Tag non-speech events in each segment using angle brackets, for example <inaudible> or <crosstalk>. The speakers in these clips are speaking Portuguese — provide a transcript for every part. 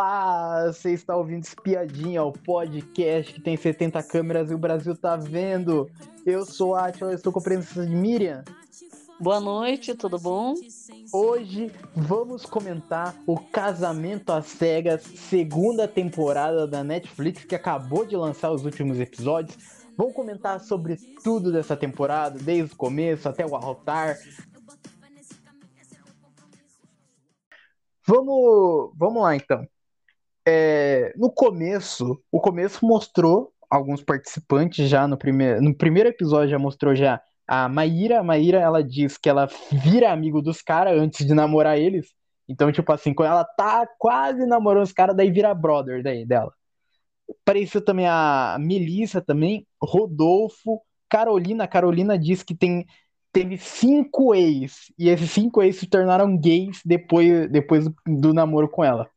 Olá, você está ouvindo Espiadinha, o podcast que tem 70 câmeras e o Brasil tá vendo. Eu sou a Atila, estou com a presença de Miriam. Boa noite, tudo bom? Hoje vamos comentar o Casamento às Cegas, segunda temporada da Netflix, que acabou de lançar os últimos episódios. Vamos comentar sobre tudo dessa temporada, desde o começo até o altar, Vamos, vamos lá então. É, no começo, o começo mostrou alguns participantes já no primeiro, no primeiro episódio já mostrou já a Maíra. A Maíra, ela diz que ela vira amigo dos caras antes de namorar eles. Então, tipo assim, quando ela tá quase namorando os caras, daí vira brother daí dela. Apareceu também a Melissa também, Rodolfo, Carolina. Carolina diz que tem teve cinco ex, e esses cinco ex se tornaram gays depois, depois do namoro com ela.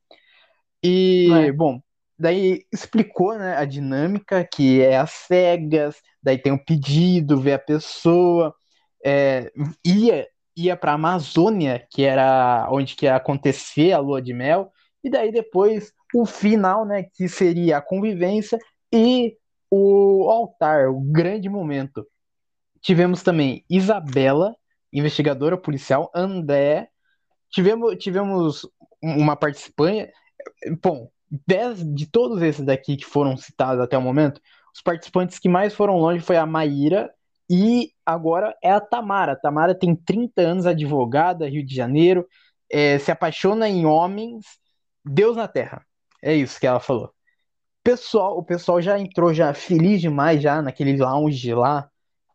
E, é. bom, daí explicou né, a dinâmica, que é as cegas, daí tem o pedido, ver a pessoa, é, ia, ia para a Amazônia, que era onde que ia acontecer a lua de mel, e daí depois o final, né, que seria a convivência e o altar, o grande momento. Tivemos também Isabela, investigadora policial, André. Tivemos, tivemos uma participante. Bom, dez, de todos esses daqui que foram citados até o momento, os participantes que mais foram longe foi a Maíra e agora é a Tamara. A Tamara tem 30 anos, advogada, Rio de Janeiro, é, se apaixona em homens, Deus na Terra. É isso que ela falou. Pessoal, o pessoal já entrou já feliz demais já naquele lounge lá,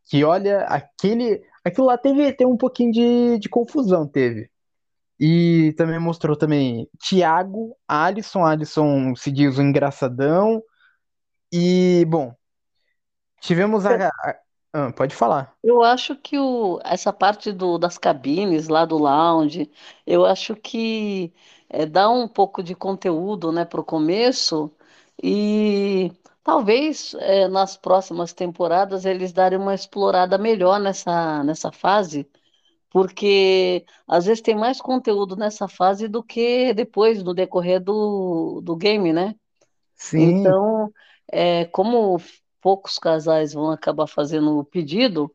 que olha, aquele. Aquilo lá teve, teve um pouquinho de, de confusão, teve. E também mostrou também Tiago, Alisson, Alisson se diz o engraçadão. E, bom, tivemos a. a ah, pode falar. Eu acho que o, essa parte do, das cabines lá do lounge, eu acho que é, dá um pouco de conteúdo né, para o começo e Talvez eh, nas próximas temporadas eles darem uma explorada melhor nessa, nessa fase, porque às vezes tem mais conteúdo nessa fase do que depois, no decorrer do, do game, né? Sim. Então, é, como poucos casais vão acabar fazendo o pedido,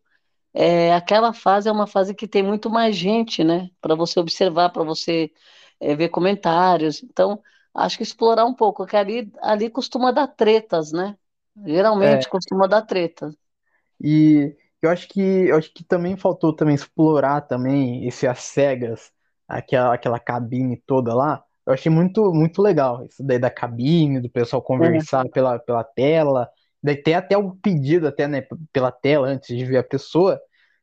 é, aquela fase é uma fase que tem muito mais gente, né? Para você observar, para você é, ver comentários. Então, acho que explorar um pouco, que ali, ali costuma dar tretas, né? Geralmente É, costuma dar treta. e eu acho que eu acho que também faltou também explorar também esse às cegas, aquela, aquela cabine toda lá. Eu achei muito muito legal isso daí da cabine, do pessoal É, conversar pela, pela tela. Daí tem até o pedido até, né, pela tela antes de ver a pessoa.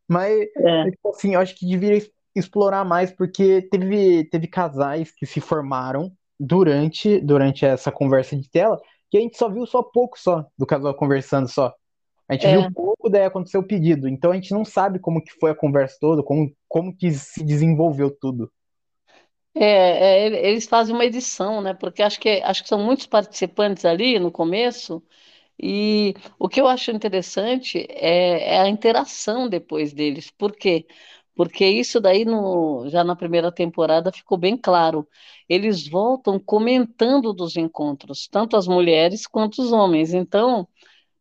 Mas é, tipo assim, eu acho que deveria explorar mais porque teve teve casais que se formaram durante durante essa conversa de tela que a gente só viu só pouco só do casal conversando só. A gente viu é, pouco, daí aconteceu o pedido. Então a gente não sabe como que foi a conversa toda, como, como que se desenvolveu tudo. é, é, ele- eles fazem uma edição, né? Porque acho que, acho que são muitos participantes ali no começo, e o que eu acho interessante é, é a interação depois deles. Por quê? Porque isso daí no, já na primeira temporada ficou bem claro. Eles voltam comentando dos encontros, tanto as mulheres quanto os homens. Então,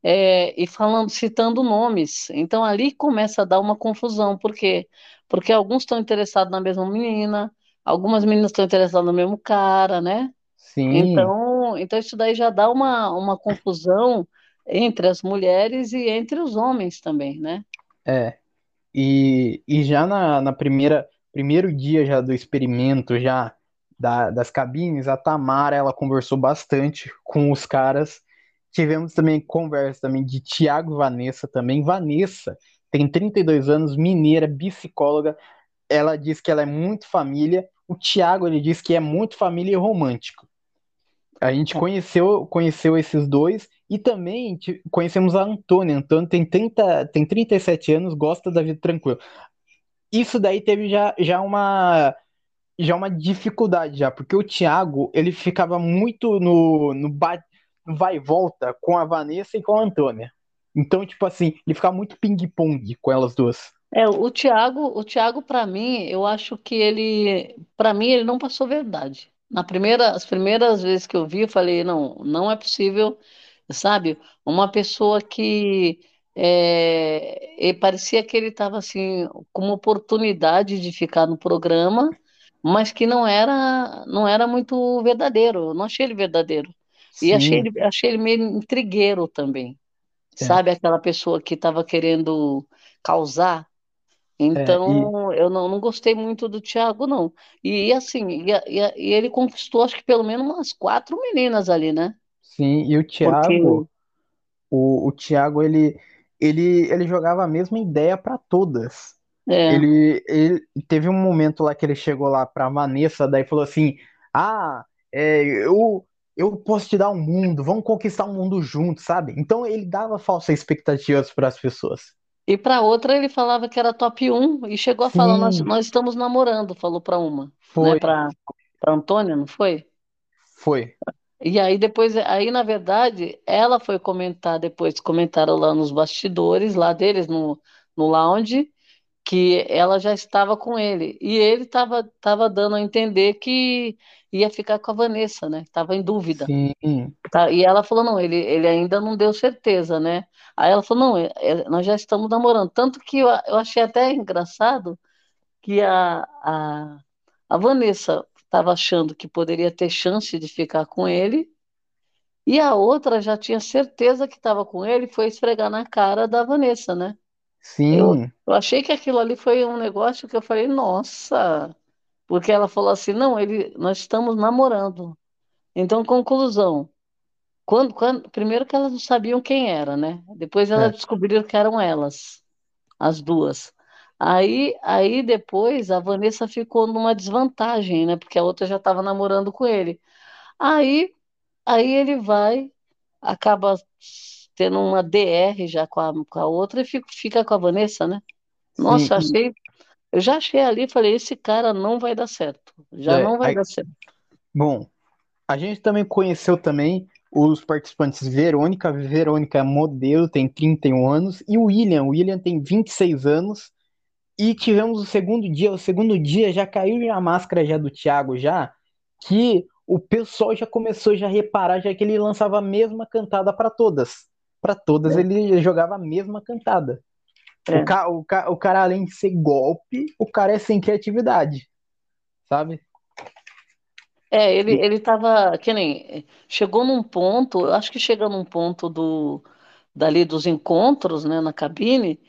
é, e falando, citando nomes. Então ali começa a dar uma confusão. Por quê? Porque alguns estão interessados na mesma menina, algumas meninas estão interessadas no mesmo cara, né? Sim, Então, então isso daí já dá uma, uma confusão entre as mulheres e entre os homens também, né? é. E, e já na, na primeira primeiro dia já do experimento já da- das cabines, a Tamara ela conversou bastante com os caras. Tivemos também conversa também de Tiago e Vanessa também. Vanessa tem 32 anos, mineira, psicóloga. Ela diz que ela é muito família. O Tiago ele diz que é muito família e romântico. A gente conheceu, conheceu esses dois e também conhecemos a Antônia. Antônia tem 30, tem 37 anos, gosta da vida tranquila. Isso daí teve já, já uma já uma dificuldade já, porque o Thiago, ele ficava muito no, no, ba- no vai e volta com a Vanessa e com a Antônia. Então, tipo assim, ele ficava muito ping-pong com elas duas. É, o Thiago, o Thiago para mim, eu acho que ele, para mim, ele não passou verdade. Na primeira, as primeiras vezes que eu vi, eu falei, não, não é possível, sabe? Uma pessoa que é, parecia que ele estava assim com uma oportunidade de ficar no programa, mas que não era não era muito verdadeiro. Eu não achei ele verdadeiro. E achei Sim, ele, achei ele meio intrigueiro também. é, Sabe aquela pessoa que estava querendo causar? é, e Então, eu não, não gostei muito do Thiago, não. E, assim, e, e e ele conquistou, acho que pelo menos umas quatro meninas ali, né? sim, e o Porque, Thiago, o, o Thiago, ele, ele, ele jogava a mesma ideia para todas. é, Ele, ele teve um momento lá que ele chegou lá pra Vanessa, daí falou assim: Ah, é, eu, eu posso te dar um mundo, vamos conquistar um mundo juntos, sabe? Então ele dava falsas expectativas para as pessoas. e para outra ele falava que era top um e chegou a falar, nós, Sim, nós estamos namorando, falou para uma, né? foi, Para para Antônia, não foi? foi. E aí depois, aí na verdade, ela foi comentar depois, comentaram lá nos bastidores, lá deles, no, no lounge, que ela já estava com ele. E ele estava tava dando a entender que ia ficar com a Vanessa, né? Estava em dúvida. Sim, Tá? E ela falou, não, ele, ele ainda não deu certeza, né? Aí ela falou, não, é- é- nós já estamos namorando. Tanto que eu, eu achei até engraçado que a, a, a Vanessa estava achando que poderia ter chance de ficar com ele, e a outra já tinha certeza que estava com ele e foi esfregar na cara da Vanessa, né? Eu, sim, eu achei que aquilo ali foi um negócio que eu falei, nossa, porque ela falou assim, não, ele, nós estamos namorando. Então, conclusão, quando, quando, primeiro que elas não sabiam quem era, né? Depois elas é, descobriram que eram elas, as duas. Aí, aí depois a Vanessa ficou numa desvantagem, né? Porque a outra já estava namorando com ele. Aí, aí ele vai, acaba tendo uma DR já com a, com a outra e fica, fica com a Vanessa, né? Nossa, E, achei Eu já achei ali, falei, esse cara não vai dar certo. Já é, não vai aí- dar certo. bom, a gente também conheceu também os participantes Verônica. Verônica é modelo, tem 31 anos, e o William. O William tem 26 anos. E tivemos o segundo dia, o segundo dia já caiu a máscara já do Thiago já, que o pessoal já começou já a reparar já que ele lançava a mesma cantada para todas. Para todas ele jogava a mesma cantada. O, É, ca, o, ca, o cara além de ser golpe, o cara é sem criatividade, sabe? é ele, ele tava, que nem, chegou num ponto, eu acho que chega num ponto do, dali dos encontros, né, na cabine,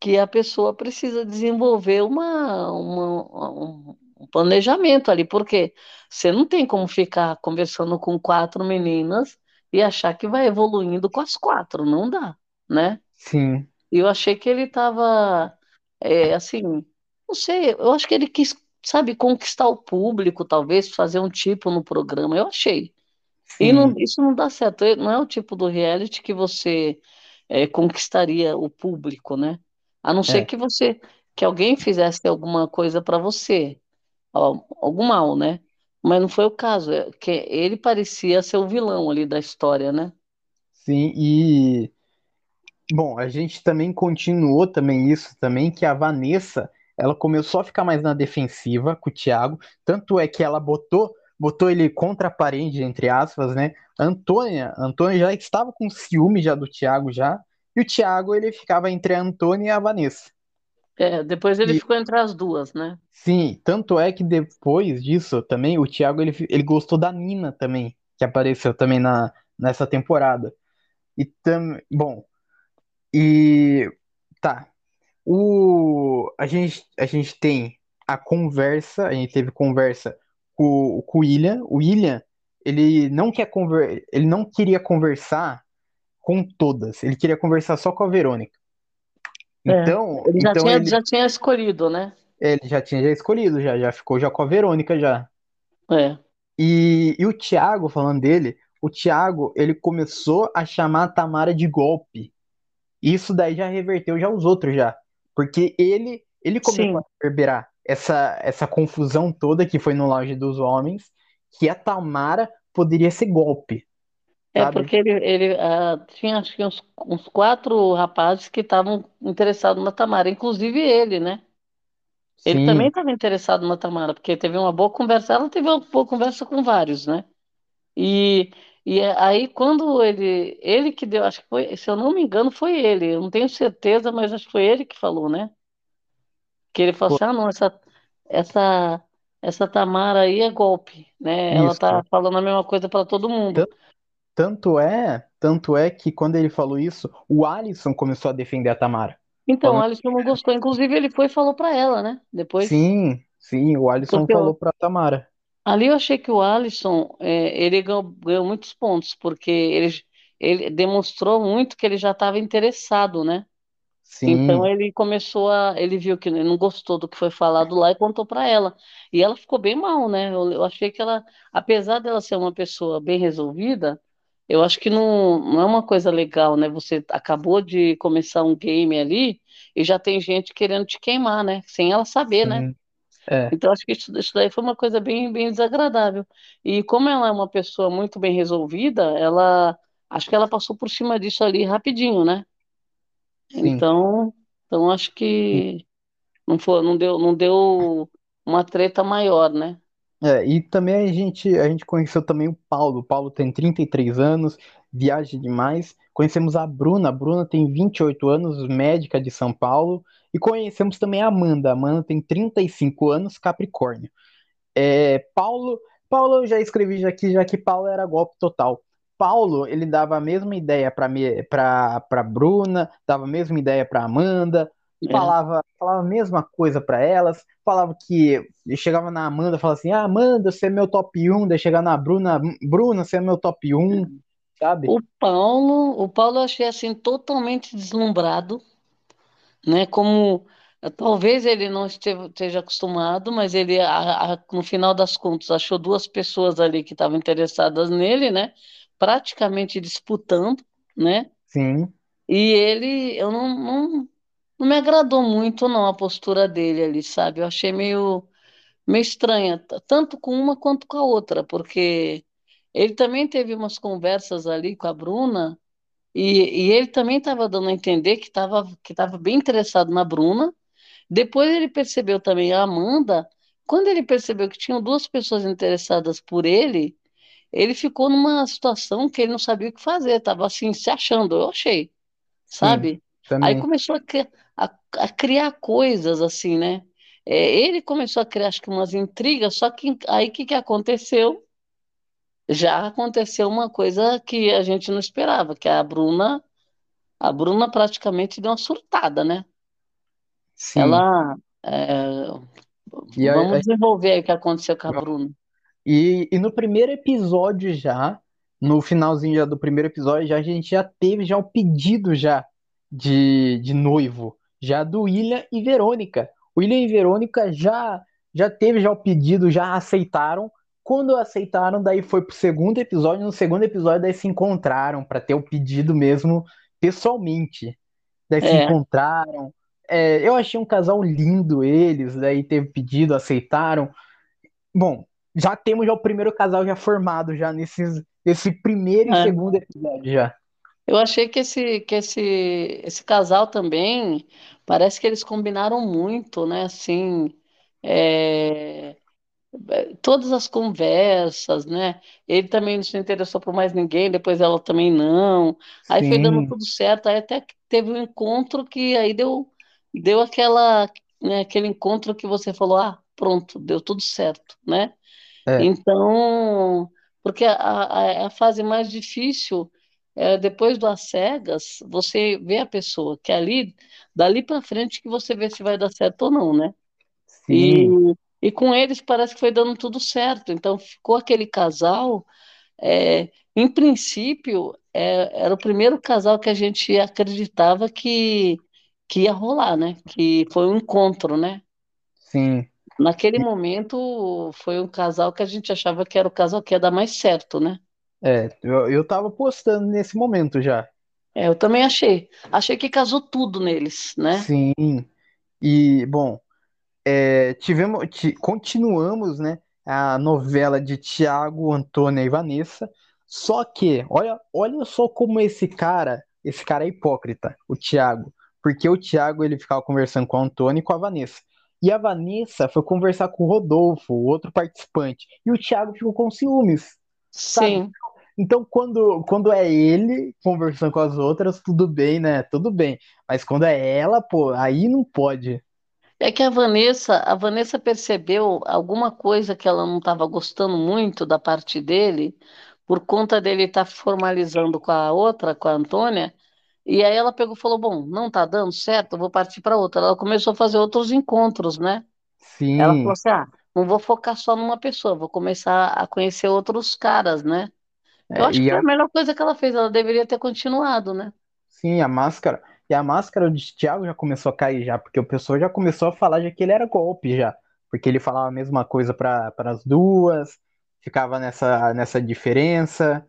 que a pessoa precisa desenvolver uma, uma- um um planejamento ali, porque você não tem como ficar conversando com quatro meninas e achar que vai evoluindo com as quatro, não dá, né? sim, eu achei que ele estava, assim, não sei, eu acho que ele quis, sabe, conquistar o público, talvez, fazer um tipo no programa, eu achei. E não, sim, isso não dá certo, não é o tipo do reality que você é, conquistaria o público, né? A não ser é, que você, que alguém fizesse alguma coisa para você, algum mal, né? Mas não foi o caso, é que ele parecia ser o vilão ali da história, né? sim. E Bom, a gente também continuou também isso também, que a Vanessa, ela começou a ficar mais na defensiva com o Thiago, tanto é que ela botou, botou ele contra a parede, entre aspas, né? Antônia, Antônia já estava com ciúme já do Thiago já, e o Thiago ele ficava entre a Antônia e a Vanessa. É, depois ele E ficou entre as duas, né? sim, tanto é que depois disso também o Thiago ele, ele gostou da Nina também, que apareceu também na, nessa temporada. E tam, bom, e tá. O, a gente, a gente tem a conversa, a gente teve conversa com, com o William. O William, ele não quer conver, ele não queria conversar com todas, ele queria conversar só com a Verônica. É. Então, Ele já então tinha, ele, já tinha escolhido, né? ele já tinha já escolhido, já, já ficou já com a Verônica já. É. E, e o Thiago, falando dele, o Thiago, ele começou a chamar a Tamara de golpe. Isso daí já reverteu já os outros já. Porque ele ele começou a Sim. reverberar essa, essa confusão toda que foi no lounge dos homens, que a Tamara poderia ser golpe, É sabe? porque ele, ele ah, tinha acho que uns, uns quatro rapazes que estavam interessados na Tamara, inclusive ele, né? Ele também Sim, estava interessado na Tamara, porque teve uma boa conversa. Ela teve uma boa conversa com vários, né? E, e aí, quando ele, ele que deu, acho que foi, se eu não me engano, foi ele. Eu não tenho certeza, mas acho que foi ele que falou, né? Que ele falou assim: ah, não, essa, essa, essa Tamara aí é golpe, né? Ela tá isso. falando a mesma coisa para todo mundo. Tanto é, tanto é que quando ele falou isso, o Alisson começou a defender a Tamara. Então, Falando, a Alisson não gostou. Inclusive, ele foi e falou para ela, né? Depois. sim, sim, o Alisson Porque falou eu, pra Tamara. ali eu achei que o Alisson, é, ele ganhou, ganhou muitos pontos, porque ele, ele demonstrou muito que ele já estava interessado, né? Então Sim, ele começou a, ele viu que não gostou do que foi falado lá e contou para ela. E ela ficou bem mal, né? Eu, eu achei que ela, apesar dela ser uma pessoa bem resolvida, eu acho que não, não é uma coisa legal, né? Você acabou de começar um game ali e já tem gente querendo te queimar, né? Sem ela saber, né? sim, é, Então acho que isso, isso daí foi uma coisa bem, bem desagradável. E como ela é uma pessoa muito bem resolvida, ela, acho que ela passou por cima disso ali rapidinho, né? sim. Então, então acho que não foi, não deu, não deu uma treta maior, né? É, e também a gente, a gente conheceu também o Paulo. O Paulo tem 33 anos, viaja demais. Conhecemos a Bruna. A Bruna tem 28 anos, médica de São Paulo. E conhecemos também a Amanda. A Amanda tem 35 anos, Capricórnio. É, Paulo, Paulo eu já escrevi aqui, já que Paulo era golpe total. Paulo, ele dava a mesma ideia para para para Bruna, dava a mesma ideia para Amanda, É. falava, falava a mesma coisa para elas, falava que chegava na Amanda, falava assim: "Ah, Amanda, você é meu top um daí chegava na Bruna, Bruna, você é meu top um sabe? O Paulo, o Paulo eu achei assim totalmente deslumbrado, né? Como talvez ele não esteja acostumado, mas ele a- a- no final das contas achou duas pessoas ali que estavam interessadas nele, né? Praticamente disputando, né? Sim, E ele, eu não, não, não me agradou muito não a postura dele ali, sabe? Eu achei meio meio estranha, tanto com uma quanto com a outra, porque ele também teve umas conversas ali com a Bruna e, e ele também estava dando a entender que estava que estava bem interessado na Bruna. Depois ele percebeu também a Amanda. Quando ele percebeu que tinham duas pessoas interessadas por ele, ele ficou numa situação que ele não sabia o que fazer, estava assim se achando, eu achei, sim, sabe? Aí também. começou a, cri- a- a criar coisas assim, né? É, ele começou a criar, acho que umas intrigas, só que aí o que que aconteceu? Já aconteceu uma coisa que a gente não esperava, que a Bruna, a Bruna praticamente deu uma surtada, né? Sim. Ela, é, E vamos a- desenvolver aí o que aconteceu com a Bruna. E, e no primeiro episódio já, no finalzinho já do primeiro episódio, já a gente já teve já o pedido já de, de noivo, já do William e Verônica. William e Verônica já já teve já o pedido, já aceitaram. Quando aceitaram, daí foi pro segundo episódio. No segundo episódio, daí se encontraram para ter o pedido mesmo pessoalmente. Daí se É, encontraram. É, eu achei um casal lindo eles, daí teve pedido, aceitaram. Bom, já temos já o primeiro casal já formado já nesses esse primeiro e é. segundo episódio já. Eu achei que esse, que esse, esse casal também, parece que eles combinaram muito, né? Assim, é, todas as conversas, né? Ele também não se interessou por mais ninguém, depois ela também não. Aí foi dando Sim, tudo certo, aí até que teve um encontro que aí deu, deu aquela, né, aquele encontro que você falou, ah, pronto, deu tudo certo, né? é, Então, porque a, a, a fase mais difícil é depois do cegas, você vê a pessoa, que é ali, dali para frente que você vê se vai dar certo ou não, né? E, sim, e com eles parece que foi dando tudo certo. Então ficou aquele casal. é, em princípio, é, era o primeiro casal que a gente acreditava que, que ia rolar, né? Que foi um encontro, né? sim. Naquele E, momento foi um casal que a gente achava que era o casal que ia dar mais certo, né? É, eu, eu tava postando nesse momento já. É, eu também achei. Achei que casou tudo neles, né? Sim. E, bom, é, tivemos, ti- continuamos, né, a novela de Tiago, Antônia e Vanessa. Só que, olha, olha só como esse cara, esse cara é hipócrita, o Tiago. Porque o Tiago, ele ficava conversando com a Antônia e com a Vanessa. E a Vanessa foi conversar com o Rodolfo, o outro participante. E o Thiago ficou com ciúmes, sabe? Sim. Então, quando, quando é ele conversando com as outras, tudo bem, né? Tudo bem. Mas quando é ela, pô, aí não pode. É que a Vanessa, a Vanessa percebeu alguma coisa que ela não estava gostando muito da parte dele, por conta dele estar formalizando com a outra, com a Antônia, e aí ela pegou e falou: Bom, não tá dando certo, vou partir para outra. Ela começou a fazer outros encontros, né? Ela falou Sim, assim: Ah, não vou focar só numa pessoa, vou começar a conhecer outros caras, né? Eu é, acho que e foi a a, melhor coisa que ela fez, ela deveria ter continuado, né? sim, a máscara. E a máscara de Thiago já começou a cair já, porque o pessoal já começou a falar já que ele era golpe já. Porque ele falava a mesma coisa para as duas, ficava nessa, nessa diferença.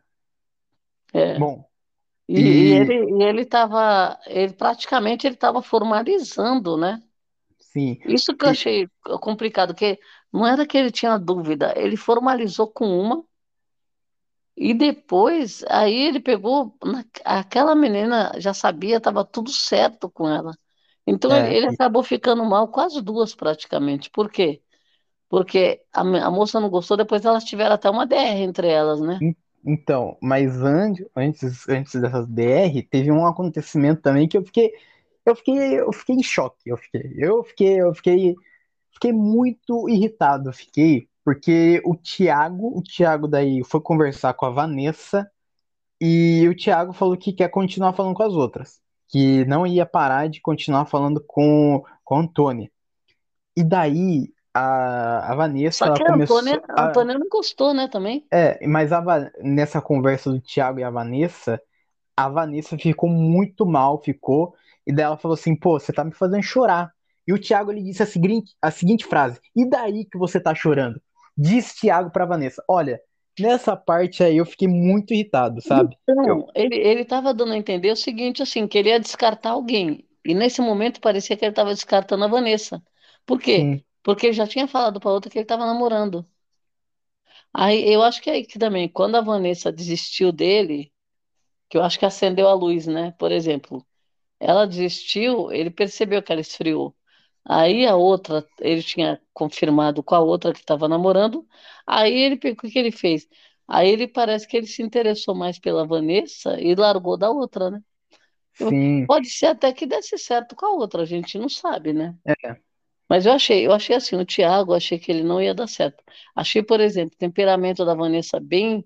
É. Bom, E, e ele e e ele estava, ele praticamente ele estava formalizando, né? sim, Isso que eu e, achei complicado, que não era que ele tinha dúvida, ele formalizou com uma e depois aí ele pegou na- aquela menina já sabia, estava tudo certo com ela. Então ele, é, ele e- acabou ficando mal as duas praticamente. Por quê? Porque a, a moça não gostou, depois elas tiveram até uma DR entre elas, né? então, mas antes, antes, antes dessas DR, teve um acontecimento também que eu fiquei, eu fiquei, eu fiquei em choque, eu fiquei, eu fiquei, eu fiquei Fiquei muito irritado, fiquei, porque o Thiago, o Thiago daí foi conversar com a Vanessa e o Thiago falou que quer continuar falando com as outras, que não ia parar de continuar falando com, com a Antônia. E daí a, a Vanessa, Só ela que a Antônia, começou a a, Antônia não gostou, né, também. é, mas a, nessa conversa do Thiago e a Vanessa, a Vanessa ficou muito mal, ficou, e daí ela falou assim, pô, você tá me fazendo chorar. E o Thiago ele disse a seguinte, a seguinte frase: E daí que você tá chorando? Diz Thiago pra Vanessa: Olha, nessa parte aí eu fiquei muito irritado, sabe? Eu, Então, ele ele estava dando a entender o seguinte, assim, que ele ia descartar alguém. E nesse momento parecia que ele estava descartando a Vanessa. Por quê? sim, Porque ele já tinha falado para outra que ele estava namorando. Aí eu acho que é aí que também, quando a Vanessa desistiu dele, que eu acho que acendeu a luz, né? Por exemplo, ela desistiu, ele percebeu que ela esfriou. Aí a outra, ele tinha confirmado com a outra que estava namorando. Aí ele, o que que ele fez? Aí ele parece que ele se interessou mais pela Vanessa e largou da outra, né? Sim, Pode ser até que desse certo com a outra, a gente não sabe, né? é, Mas eu achei, eu achei assim, o Thiago, achei que ele não ia dar certo. Achei, por exemplo, o temperamento da Vanessa bem,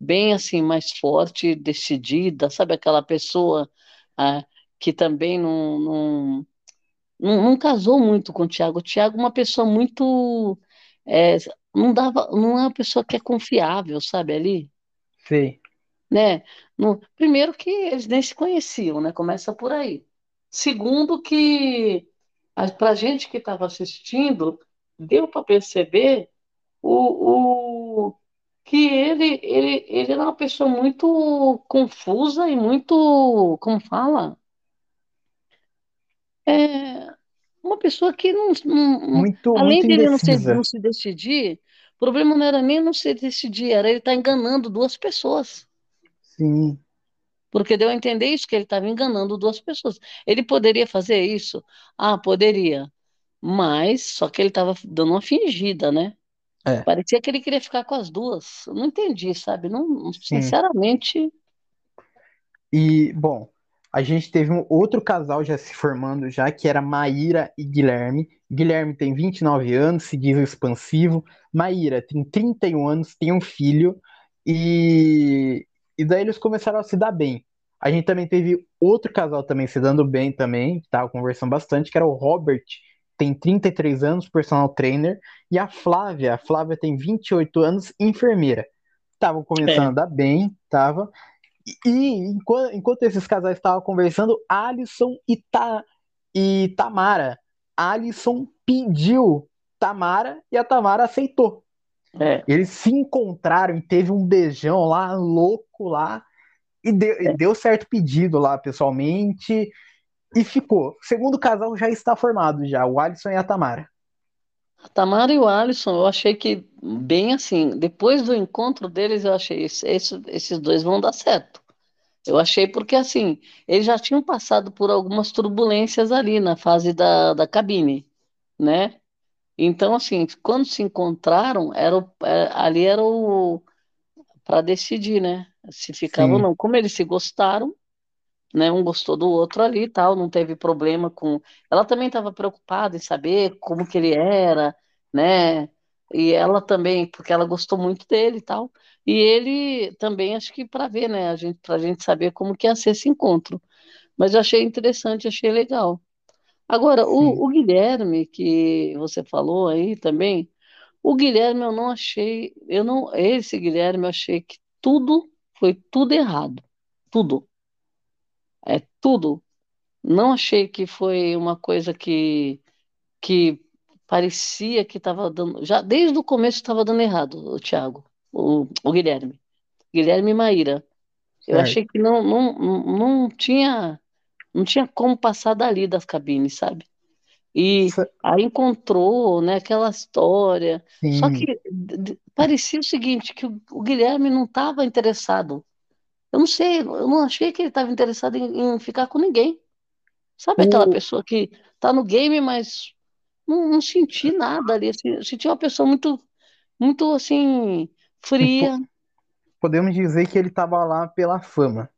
bem assim, mais forte, decidida, sabe aquela pessoa ah, que também não, não, não, não casou muito com o Thiago. O Thiago é uma pessoa muito, é, não dava, não é uma pessoa que é confiável, sabe ali, sei, né? No, primeiro que eles nem se conheciam, né? Começa por aí. Segundo que para a gente que estava assistindo, deu para perceber o, o, que ele, ele, ele era uma pessoa muito confusa e muito, como fala? É, uma pessoa que não, não- não- muito, além muito dele não se, não indecisa, se decidir, o problema não era nem não se decidir, era ele estar enganando duas pessoas. sim, Porque deu a entender isso, que ele estava enganando duas pessoas. Ele poderia fazer isso? Ah, poderia. Mas, só que ele estava dando uma fingida, né? é, Parecia que ele queria ficar com as duas. Eu não entendi, sabe? Não, sim. sinceramente, E, bom, a gente teve um outro casal já se formando já, que era Maíra e Guilherme. Guilherme tem 29 anos, se diz expansivo. Maíra tem 31 anos, tem um filho. E, e daí eles começaram a se dar bem. A gente também teve outro casal também se dando bem também, que tava conversando bastante, que era o Robert, tem 33 anos, personal trainer, e a Flávia, a Flávia tem 28 anos, enfermeira. Estavam começando é, a dar bem, tava. E enquanto, enquanto esses casais estavam conversando, Alisson e, Ta, e Tamara. Alisson pediu Tamara e a Tamara aceitou. é, Eles se encontraram e teve um beijão lá, louco lá, e deu, é. deu certo pedido lá pessoalmente, e ficou. O segundo casal já está formado já, o Alisson e a Tamara. A Tamara e o Alisson, eu achei que, bem assim, depois do encontro deles, eu achei, esse- esses dois vão dar certo. Eu achei porque, assim, eles já tinham passado por algumas turbulências ali na fase da, da cabine, né? Então, assim, quando se encontraram, era o- é, ali era o para decidir, né? Se ficava ou Sim, não. Como eles se gostaram, né? Um gostou do outro ali e tal, não teve problema com. Ela também estava preocupada em saber como que ele era, né? E ela também, porque ela gostou muito dele e tal. E ele também, acho que para ver, né? A gente, para a gente saber como que ia ser esse encontro. Mas eu achei interessante, achei legal. Agora, o, o Guilherme, que você falou aí também, o Guilherme eu não achei, eu não, esse Guilherme eu achei que tudo foi tudo errado. Tudo. É tudo. Não achei que foi uma coisa que, que parecia que estava dando. Já desde o começo estava dando errado, o Thiago, o, o Guilherme. Guilherme Maíra. Eu Certo. achei que não, não, não, tinha, não tinha como passar dali das cabines, sabe? E aí encontrou, né, aquela história. Só que Sim. d- d- parecia o seguinte, que o, o Guilherme não estava interessado. Eu não sei, eu não achei que ele estava interessado em, em ficar com ninguém. Sabe aquela O, pessoa que tá no game, mas não, não senti nada ali. Assim, eu senti uma pessoa muito, muito assim, fria. podemos dizer que ele estava lá pela fama.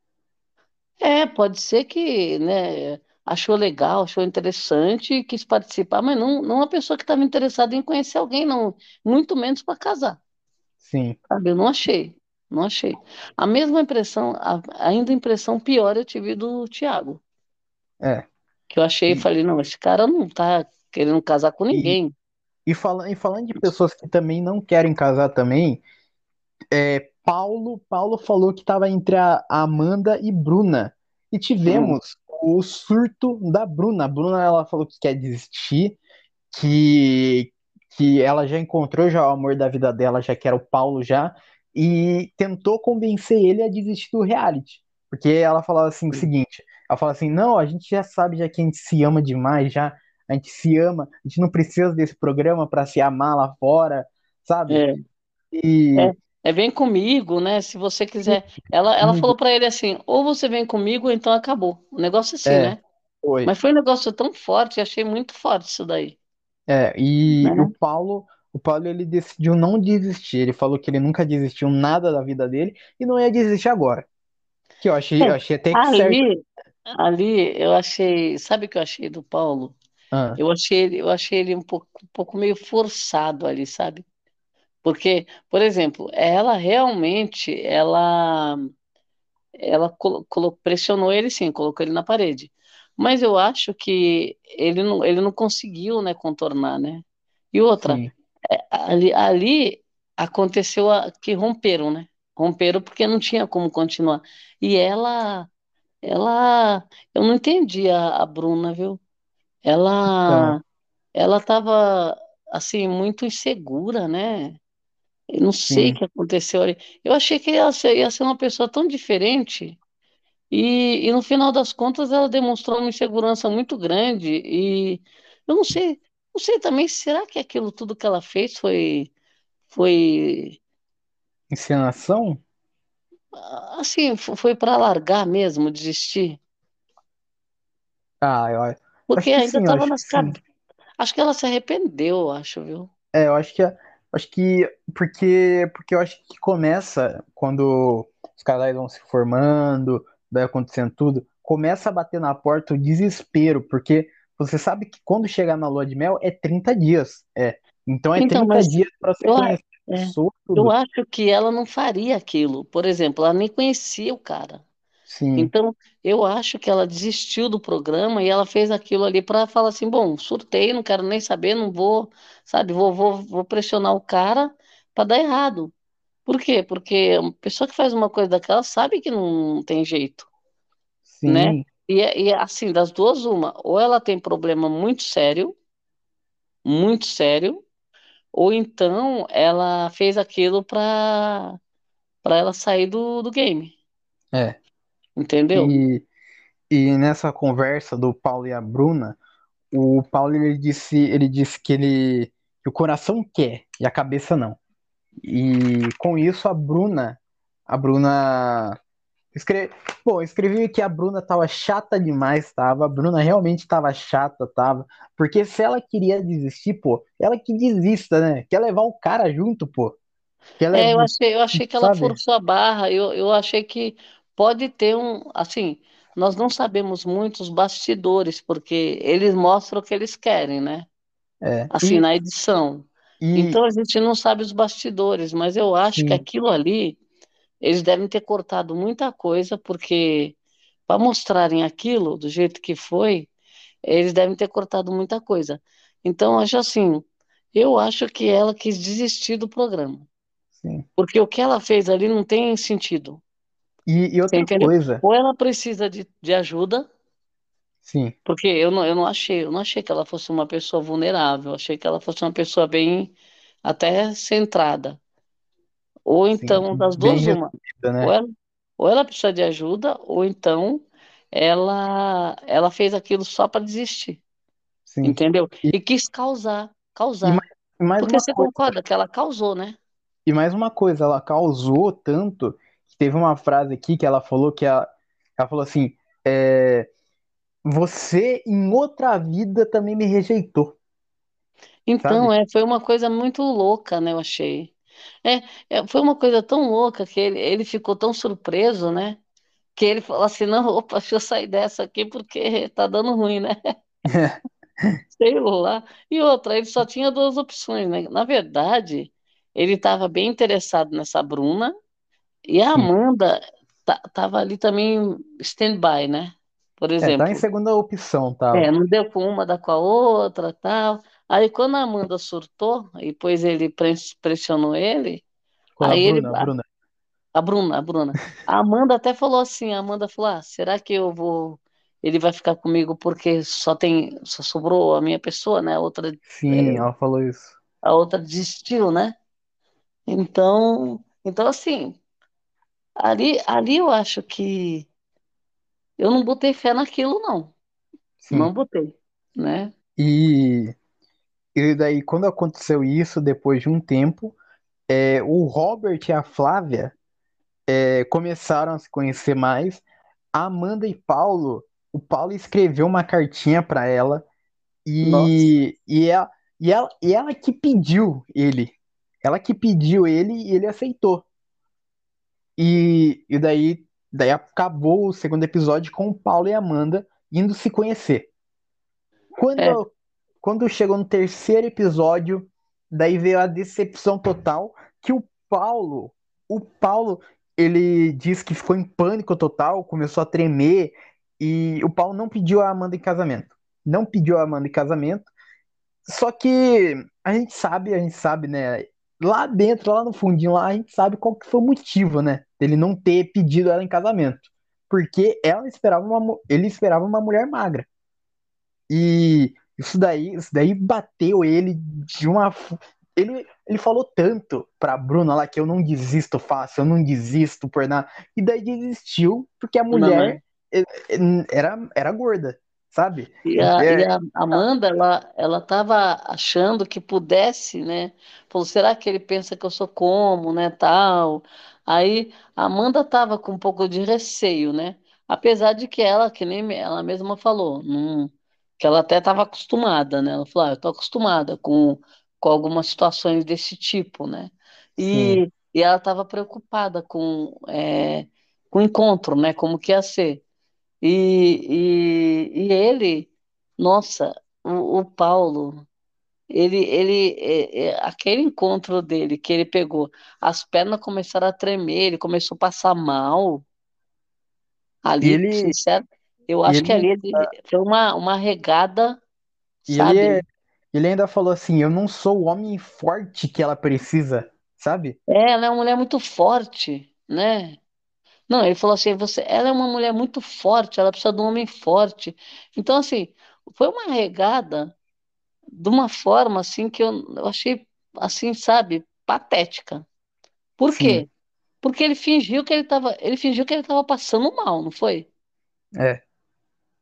É, pode ser que, né, achou legal, achou interessante quis participar, mas não, não uma pessoa que estava interessada em conhecer alguém, não, muito menos para casar. Sim. Sabe? Eu não achei, não achei. A mesma impressão, a- ainda impressão pior eu tive do Thiago, É. que eu achei E, falei, não, esse cara não tá querendo casar com e, ninguém. e, fala, e falando de pessoas que também não querem casar também, é, Paulo, Paulo falou que estava entre a Amanda e Bruna. E Hum. tivemos o surto da Bruna. A Bruna ela falou que quer desistir, que, que ela já encontrou já o amor da vida dela, já que era o Paulo já, e tentou convencer ele a desistir do reality. Porque ela falava assim o seguinte, ela falava assim, não, a gente já sabe já que a gente se ama demais, já a gente se ama, a gente não precisa desse programa para se amar lá fora, sabe? É, é, E é vem comigo, né? Se você quiser. Ela, ela falou pra ele assim: ou você vem comigo, ou então acabou. O negócio é assim, é, né? foi. Mas foi um negócio tão forte, achei muito forte isso daí, É, e o né? Paulo, o Paulo ele decidiu não desistir. Ele falou que ele nunca desistiu nada da vida dele e não ia desistir agora. Que eu achei, É, eu achei até que certo. ali, ali eu achei, sabe o que eu achei do Paulo? Ah, Eu achei ele, eu achei ele um pouco, um pouco meio forçado ali, sabe? Porque, por exemplo, ela realmente, ela ela colo- colo- pressionou ele sim, colocou ele na parede. Mas eu acho que ele não, ele não conseguiu, né, contornar, né? E outra, sim, é, ali, ali aconteceu a, que romperam, né? Romperam porque não tinha como continuar. E ela, ela, eu não entendi a, a Bruna, viu? Então, Ela, ela estava assim muito insegura, né? Eu não sei o que aconteceu ali. Eu achei que ela ia ser uma pessoa tão diferente. E, e no final das contas ela demonstrou uma insegurança muito grande e eu não sei, não sei também, será que aquilo tudo que ela fez foi, foi encenação? assim, fo- foi para largar mesmo, desistir? Ah, eu Porque acho ainda sim, eu estava acho que nas. Acho que ela se arrependeu, eu acho, viu? É, eu acho que eu acho que porque porque eu acho que começa quando os casais vão se formando, vai acontecendo tudo, começa a bater na porta o desespero, porque você sabe que quando chegar na lua de mel é 30 dias, é. Então é Então, 30 mas dias para você eu, conhecer a é, pessoa, eu tudo. acho que ela não faria aquilo. Por exemplo, ela nem conhecia o cara. Sim, Então, eu acho que ela desistiu do programa e ela fez aquilo ali para falar assim: bom, surtei, não quero nem saber, não vou, sabe, vou, vou, vou pressionar o cara para dar errado. Por quê? Porque uma pessoa que faz uma coisa daquela sabe que não tem jeito, né? sim, E, é- e é assim, das duas, uma, ou ela tem problema muito sério, muito sério, ou então ela fez aquilo para para ela sair do, do game, é. Entendeu? E, e nessa conversa do Paulo e a Bruna, o Paulo ele disse, ele disse que ele que o coração quer e a cabeça não. E com isso a Bruna, a Bruna Escre... Bom, escrevi que a Bruna tava chata demais, tava. A Bruna realmente tava chata, tava. Porque se ela queria desistir, pô, ela que desista, né? Quer levar o cara junto, pô. Quer É, eu achei, eu achei que ela sabe? forçou a barra. Eu, eu achei que pode ter um, assim, nós não sabemos muito os bastidores, porque eles mostram o que eles querem, né? É. Assim, E, na edição. e Então a gente não sabe os bastidores, mas eu acho que sim, aquilo ali, eles devem ter cortado muita coisa, porque para mostrarem aquilo do jeito que foi, eles devem ter cortado muita coisa. Então, acho assim, eu acho que ela quis desistir do programa. sim. Porque o que ela fez ali não tem sentido. E, e outra coisa, Ou ela precisa de, de ajuda, sim, porque eu não, eu não achei, eu não achei que ela fosse uma pessoa vulnerável, eu achei que ela fosse uma pessoa bem até centrada. Ou sim, então, das duas, uma. resolvida, Ou né? ela, ou ela precisa de ajuda, ou então ela, ela fez aquilo só para desistir, Sim. entendeu? E, E quis causar, causar. mais, mais Porque você coisa, concorda que ela causou, né? e mais uma coisa, ela causou tanto teve uma frase aqui que ela falou que ela, ela falou assim, é, você em outra vida também me rejeitou, Então, sabe? é, foi uma coisa muito louca, né, eu achei. É, é, foi uma coisa tão louca que ele, ele ficou tão surpreso, né? Que ele falou assim, não, opa, deixa eu sair dessa aqui porque tá dando ruim, né? <laughs> Sei lá. E outra, ele só tinha duas opções, né? Na verdade, ele estava bem interessado nessa Bruna e a. Amanda ta- tava ali também stand-by, né? Por É, tá em exemplo, segunda opção, tava. é, não deu com uma, dá com a outra, tal. Aí quando a Amanda surtou, e depois ele pres- pressionou ele, Com a aí ele, Bruna, a Bruna. a Bruna, a Bruna. A Amanda até falou assim, a Amanda falou, ah, será que eu vou, ele vai ficar comigo porque só tem, só sobrou a minha pessoa, né? A outra, Sim, ela falou isso. a outra desistiu, né? Então, então assim, ali, ali eu acho que eu não botei fé naquilo, não. Não Sim. botei, né? E, e daí, quando aconteceu isso, depois de um tempo, é, o Robert e a Flávia é, começaram a se conhecer mais. A Amanda e Paulo, o Paulo escreveu uma cartinha para ela Nossa. e, e, ela, e, ela, e ela que pediu ele. Ela que pediu ele e ele aceitou. E, e daí, daí acabou o segundo episódio com o Paulo e Amanda indo se conhecer. É, Quando, quando chegou no terceiro episódio, daí veio a decepção total que o Paulo, o Paulo, ele disse que ficou em pânico total, começou a tremer e o Paulo não pediu a Amanda em casamento. Não pediu a Amanda em casamento. Só que a gente sabe, a gente sabe, né? Lá dentro, lá no fundinho, lá, a gente sabe qual que foi o motivo, né? Dele não ter pedido ela em casamento. Porque ela esperava uma, ele esperava uma mulher magra. E isso daí, isso daí bateu ele de uma. Ele, ele falou tanto pra Bruna lá que eu não desisto fácil, eu não desisto por nada. E daí desistiu porque a mulher eh, era, era gorda, sabe? E a, e É, a Amanda, ela, ela estava achando que pudesse, né? Falou, será que ele pensa que eu sou como, né, tal? Aí a Amanda estava com um pouco de receio, né? Apesar de que ela, que nem ela mesma falou, não- que ela até estava acostumada, né? Ela falou, ah, eu estou acostumada com, com algumas situações desse tipo, né? sim. E, e ela estava preocupada com, é, com o encontro, né? Como que ia ser. E, e, e ele, nossa, o, o Paulo, ele, ele, é- é, aquele encontro dele que ele pegou, as pernas começaram a tremer, ele começou a passar mal. E Ali, ele, sincero, eu acho que ele, ali ele- foi uma, uma regada, e ele, sabe? ele ainda falou assim: Eu não sou o homem forte que ela precisa, sabe? É, ela é uma mulher muito forte, né? Não, ele falou assim, você, ela é uma mulher muito forte, ela precisa de um homem forte. Então, assim, foi uma regada de uma forma assim que eu, eu achei assim, sabe, patética. Por Sim, quê? Porque ele fingiu que ele estava, ele fingiu que ele estava passando mal, não foi? é.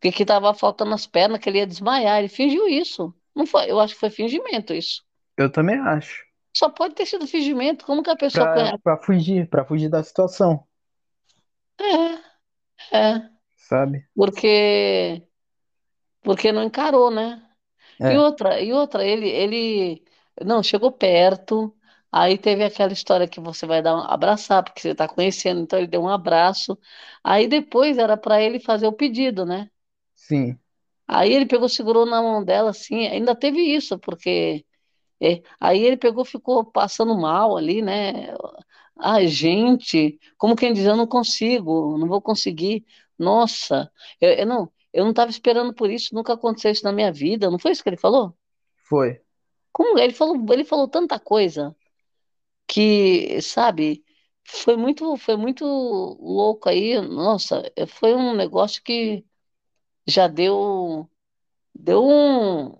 Que que estava faltando as pernas, que ele ia desmaiar, ele fingiu isso. Não foi, eu acho que foi fingimento isso. Eu também acho. Só pode ter sido fingimento. Como que a pessoa pra fugir, pra fugir da situação. É, é, sabe? porque porque não encarou, né? E É, outra, e outra, ele ele não chegou perto. Aí teve aquela história que você vai dar um, abraçar porque você está conhecendo, então ele deu um abraço. Aí depois era para ele fazer o pedido, né? sim, Aí ele pegou, segurou na mão dela assim, ainda teve isso, porque é, aí ele pegou, ficou passando mal ali, né? Ai, gente, como quem diz, eu não consigo, não vou conseguir. Nossa, eu, eu não, eu não estava esperando por isso, nunca aconteceu isso na minha vida. Não foi isso que ele falou? foi. Como ele falou, ele falou tanta coisa que, sabe, foi muito, foi muito louco aí. Nossa, foi um negócio que já deu, deu um,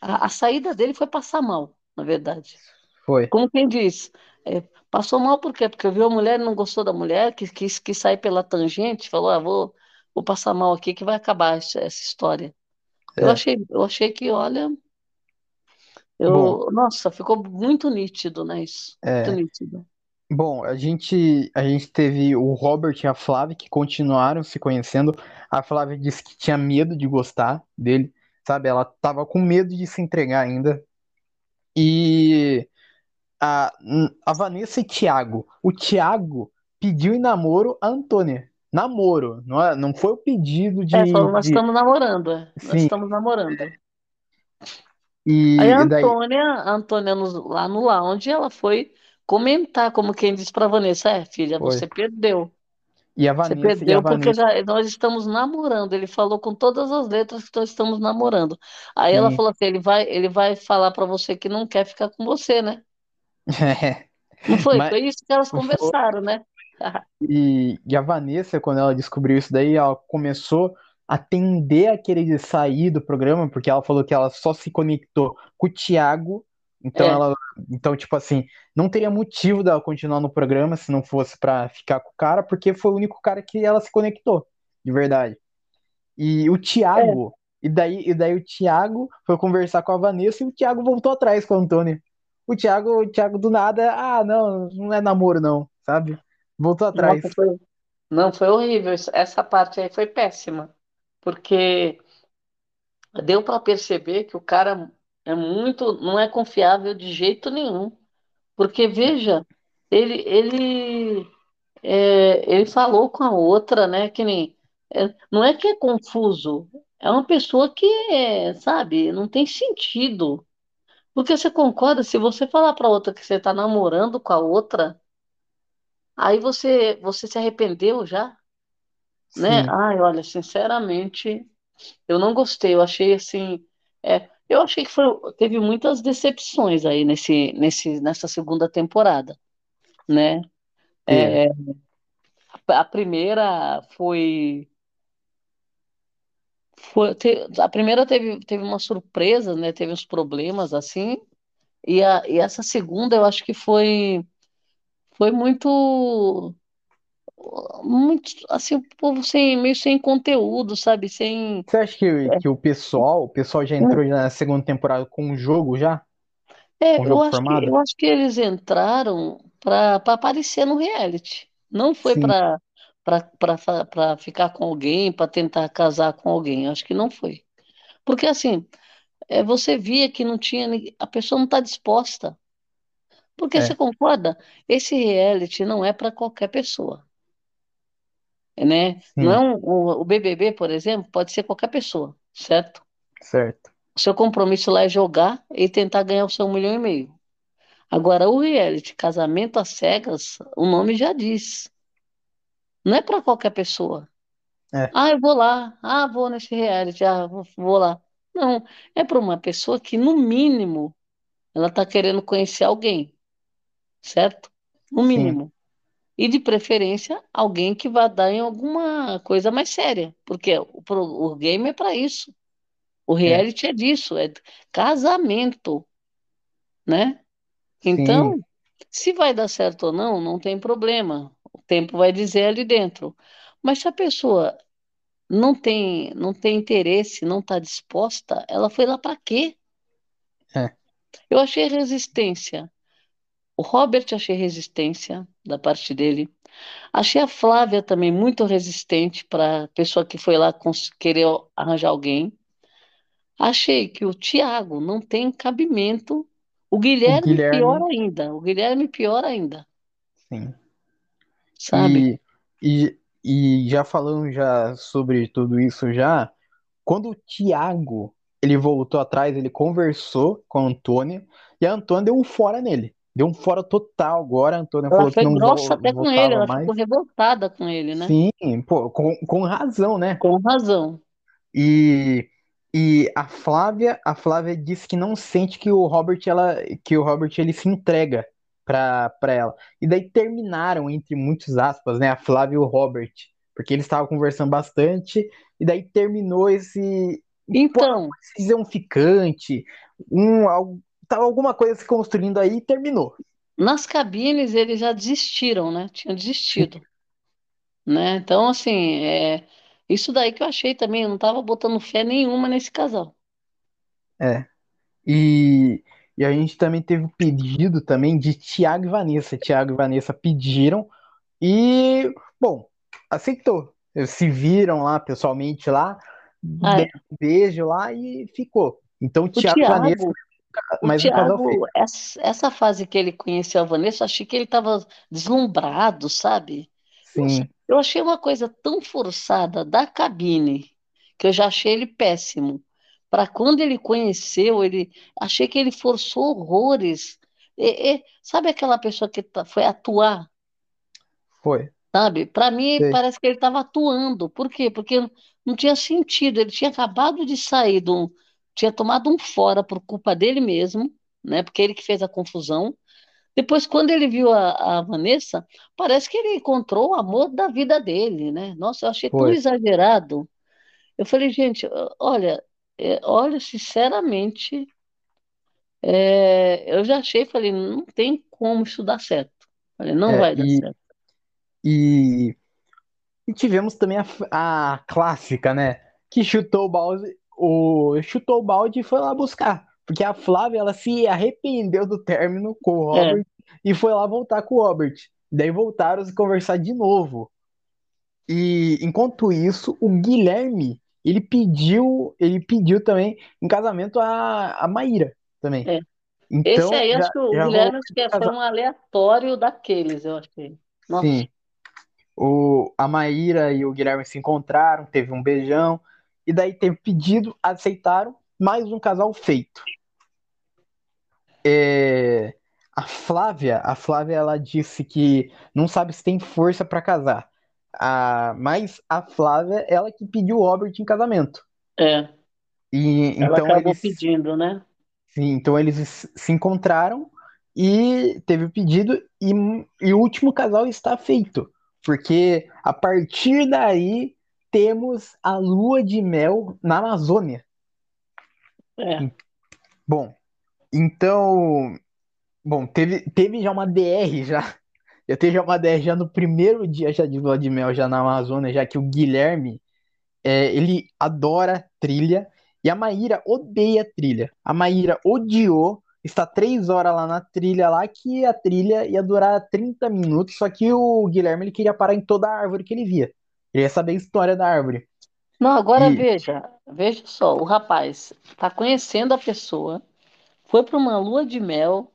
a, a saída dele foi passar mal, na verdade. Foi. Como quem diz, é, passou mal por quê? Porque viu a mulher, não gostou da mulher, quis, quis, quis sair pela tangente, falou, ah, vou, vou passar mal aqui que vai acabar essa, essa história. Eu É. achei, eu achei que, olha, Bom, eu, nossa, ficou muito nítido, né, isso, muito é. nítido. Bom, a gente, a gente teve o Robert e a Flávia que continuaram se conhecendo. A Flávia disse que tinha medo de gostar dele, sabe? Ela tava com medo de se entregar ainda. E a, a Vanessa e Thiago. O Thiago pediu em namoro a Antônia. Namoro, não, é, não foi o pedido É, de, falou, nós de. estamos namorando, é, nós Sim, estamos namorando. Aí a e daí. Antônia, a Antônia lá no lounge, ela foi comentar, como quem diz para Vanessa, é, filha, Foi. você perdeu. E a Você Vanessa, e a perdeu porque Vanessa, já nós estamos namorando. Ele falou com todas as letras que nós estamos namorando. Aí ela sim. falou assim, ele vai, ele vai falar para você que não quer ficar com você, né? Não foi? Mas Foi isso que elas conversaram, né? E, e a Vanessa, quando ela descobriu isso daí, ela começou a tender a querer sair do programa, porque ela falou que ela só se conectou com o Thiago. Então É, ela, então tipo assim, não teria motivo dela continuar no programa se não fosse pra ficar com o cara, porque foi o único cara que ela se conectou, de verdade. E o é. Thiago, e daí, e daí o Thiago foi conversar com a Vanessa e o Thiago voltou atrás com o Antônio. O Thiago, o Thiago do nada, ah, não, não é namoro não, sabe? Voltou atrás. Nossa, foi, não, foi horrível. Essa parte aí foi péssima, porque deu para perceber que o cara é muito, não é confiável de jeito nenhum. Porque veja, ele, ele é, ele falou com a outra, né? Que nem, é, não é que é confuso, é uma pessoa que, é, sabe, não tem sentido. Porque você concorda, se você falar para outra que você está namorando com a outra, aí você, você se arrependeu já, né? Sim. Ai, olha, sinceramente, eu não gostei, eu achei assim, é, eu achei que foi, teve muitas decepções aí nesse, nesse, nessa segunda temporada, né? Teve. É, a primeira foi Foi, te- a primeira teve, teve uma surpresa, né? Teve uns problemas assim, e, a, e essa segunda eu acho que foi, foi muito, muito assim, o povo sem, meio sem conteúdo, sabe? Sem. Você acha que, que o pessoal, o pessoal já entrou na segunda temporada com o jogo já? É, eu jogo acho que, formado? eu acho que eles entraram para aparecer no reality. Não foi para para ficar com alguém, para tentar casar com alguém. Eu acho que não foi. Porque assim, é, você via que não tinha, a pessoa não está disposta. Porque você é, concorda? Esse reality não é para qualquer pessoa, né? Não é um, o, o BBB, por exemplo, pode ser qualquer pessoa, certo? certo. O seu compromisso lá é jogar e tentar ganhar o seu um milhão e meio. Agora, o reality, casamento às cegas, o nome já diz. Não é para qualquer pessoa. É, Ah, eu vou lá. Ah, vou nesse reality. Ah, vou, vou lá. Não, é para uma pessoa que, no mínimo, ela está querendo conhecer alguém, certo? No sim, mínimo. E de preferência, alguém que vá dar em alguma coisa mais séria, porque o, o game é para isso. O é, reality é disso, é casamento, né? sim, Então, se vai dar certo ou não, não tem problema. Tempo vai dizer ali dentro. Mas se a pessoa não tem, não tem interesse, não está disposta, ela foi lá para quê? é, Eu achei resistência. O Robert achei resistência da parte dele. Achei a Flávia também muito resistente para pessoa que foi lá querer arranjar alguém. Achei que o Tiago não tem cabimento. O O Guilherme pior Guilherme, ainda. O Guilherme pior ainda, sim. Sabe? E, e, e já falando já sobre tudo isso já, quando o Thiago ele voltou atrás, ele conversou com a Antônia e a Antônia deu um fora nele. Deu um fora total agora. A Antônia Ela falou que foi não, grossa até com ele, ela mais. ficou revoltada com ele, né? Sim, pô, com, com razão, né? Com razão. E, e a Flávia, a Flávia disse que não sente que o Robert ela, que o Robert ele se entrega pra ela. E daí terminaram entre muitos aspas, né, a Flávia e o Robert, porque eles estavam conversando bastante e daí terminou esse Então, dizer um ficante, um al- tava alguma coisa se construindo aí e terminou. nas cabines eles já desistiram, né? Tinham desistido, <laughs> né? Então, assim, é isso daí que eu achei também. Eu não estava botando fé nenhuma nesse casal. É. E, e a gente também teve o pedido também de Tiago e Vanessa. Tiago e Vanessa pediram E, bom, aceitou. Eles se viram lá pessoalmente lá, Ah, deram um beijo lá e ficou. Então, o Thiago e Vanessa, Tiago, o mais um. Tiago, essa, essa fase que ele conheceu a Vanessa, achei que ele estava deslumbrado, sabe? Sim, eu achei uma coisa tão forçada da cabine, que eu já achei ele péssimo. Para quando ele conheceu, ele achei que ele forçou horrores. E- e- sabe aquela pessoa que foi atuar? foi. Sabe? Para mim, Sei, parece que ele estava atuando. Por quê? Porque não tinha sentido. Ele tinha acabado de sair um, tinha tomado um fora por culpa dele mesmo, né? Porque ele que fez a confusão. Depois, quando ele viu a, a Vanessa, parece que ele encontrou o amor da vida dele, né? Nossa, eu achei tão foi. exagerado. Eu falei, gente, olha, é, olha, sinceramente, é, eu já achei, falei, não tem como isso dar certo. Falei, não É, vai dar e, certo. e, e tivemos também a, a clássica, né? Que chutou o balde, o, chutou o balde e foi lá buscar. Porque a Flávia, ela se arrependeu do término com o É, Robert e foi lá voltar com o Robert. Daí voltaram a se conversar de novo. E enquanto isso, o Guilherme, ele pediu, ele pediu também em casamento a, a Maíra também. é. Esse Então aí, já, acho que o Guilherme acho esse que foi um aleatório daqueles, eu achei. Nossa, Sim. O, a Maíra e o Guilherme se encontraram, teve um beijão, e daí teve pedido, aceitaram, mais um casal feito. É, a Flávia, a Flávia, ela disse que não sabe se tem força para casar. A, mas a Flávia, ela que pediu o Robert em casamento. é. E Ela então acabou eles, pedindo, né? sim, então eles se encontraram e teve o pedido e, e o último casal está feito, porque a partir daí temos a lua de mel na Amazônia. É. Bom, então, bom, teve, teve já uma DR já. Teve já uma DR já no primeiro dia já de lua de mel já na Amazônia, já que o Guilherme É, ele adora trilha e a Maíra odeia trilha. A Maíra odiou estar três horas lá na trilha lá, que a trilha ia durar 30 minutos, só que o Guilherme ele queria parar em toda a árvore que ele via. Ele ia saber a história da árvore. Não, agora E veja, veja só, o rapaz está conhecendo a pessoa, foi para uma lua de mel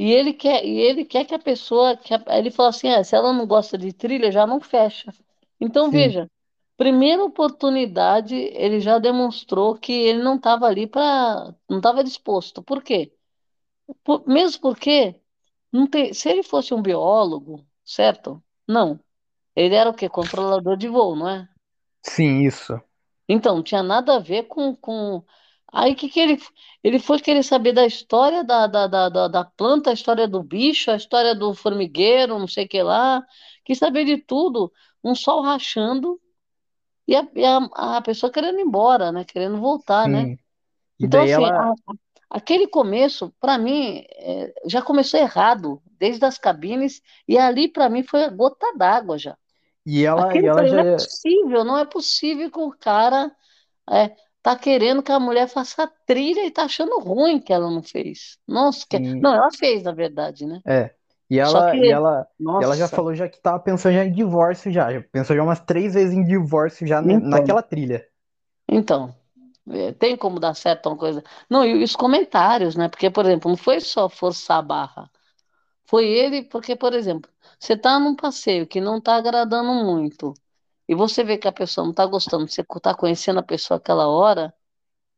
e ele quer, e ele quer que a pessoa, que a- ele falou assim, ah, se ela não gosta de trilha, já não fecha. Então sim, veja, primeira oportunidade, ele já demonstrou que ele não estava ali para, não estava disposto. Por quê? Por- mesmo porque não tem, se ele fosse um biólogo, certo? Não. Ele era o quê? Controlador de voo, não é? sim, isso. Então, não tinha nada a ver com, com... Aí, que que ele... Ele foi querer saber da história da, da, da, da, planta, a história do bicho, a história do formigueiro, não sei o que lá. Quis saber de tudo. Um sol rachando e a, e a, a pessoa querendo ir embora, né? Querendo voltar, né? Sim. E Então, assim, ela a- aquele começo, para mim, é, já começou errado, desde as cabines, e ali, para mim, foi a gota d'água já. e ela Aquele, ela não é possível, não é possível que o cara é, tá querendo que a mulher faça trilha e tá achando ruim que ela não fez. Nossa, que... sim, não, ela fez, na verdade, né? é. E ela, e que, ela, e ela já nossa, falou já que tava pensando já em divórcio já. Já pensou já umas três vezes em divórcio já então, naquela trilha. então, é, tem como dar certo uma coisa. Não, e os comentários, né? Porque, por exemplo, não foi só forçar a barra. Foi ele, porque, por exemplo, você tá num passeio que não tá agradando muito, e você vê que a pessoa não tá gostando, você tá conhecendo a pessoa aquela hora,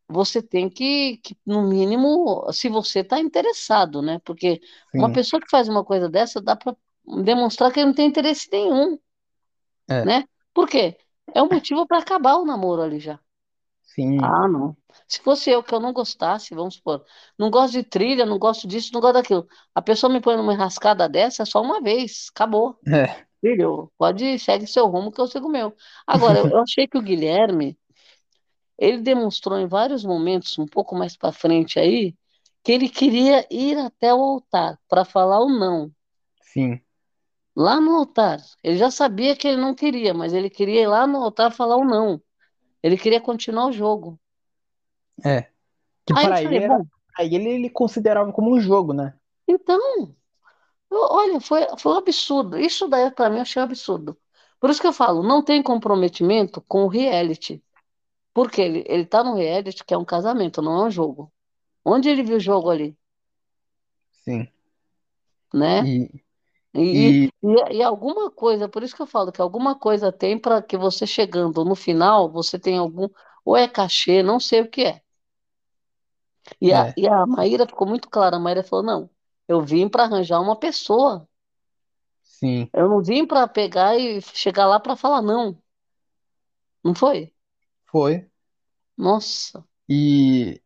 você tem que, que, no mínimo, se você tá interessado, né? Porque uma Sim, pessoa que faz uma coisa dessa, dá para demonstrar que ele não tem interesse nenhum, é, né? Por quê? É um motivo para acabar o namoro ali já. sim, Ah, não. Se fosse eu que eu não gostasse, vamos supor, não gosto de trilha, não gosto disso, não gosto daquilo. A pessoa me põe numa enrascada dessa é só uma vez, acabou. é, Filho, pode segue seu rumo que eu sigo o meu. Agora, eu, <laughs> achei que o Guilherme, ele demonstrou em vários momentos, um pouco mais para frente aí, que ele queria ir até o altar para falar o não. sim, Lá no altar. Ele já sabia que ele não queria, mas ele queria ir lá no altar falar o não. Ele queria continuar o jogo. é. Que Aí para ele era, pra ele ele considerava como um jogo, né? então. Eu- Olha, foi, foi um absurdo. Isso daí, para mim, eu achei um absurdo. Por isso que eu falo, não tem comprometimento com o reality. Porque ele, ele tá no reality, que é um casamento, não é um jogo. Onde ele viu o jogo ali, Sim. né? E, E, e e, e alguma coisa, por isso que eu falo que alguma coisa tem para que você chegando no final, você tem algum, ou é cachê, não sei o que é. E a, é, e a Maíra ficou muito clara, a Maíra falou, não, eu vim para arranjar uma pessoa. sim, Eu não vim para pegar e chegar lá para falar não. Não foi? foi. Nossa, E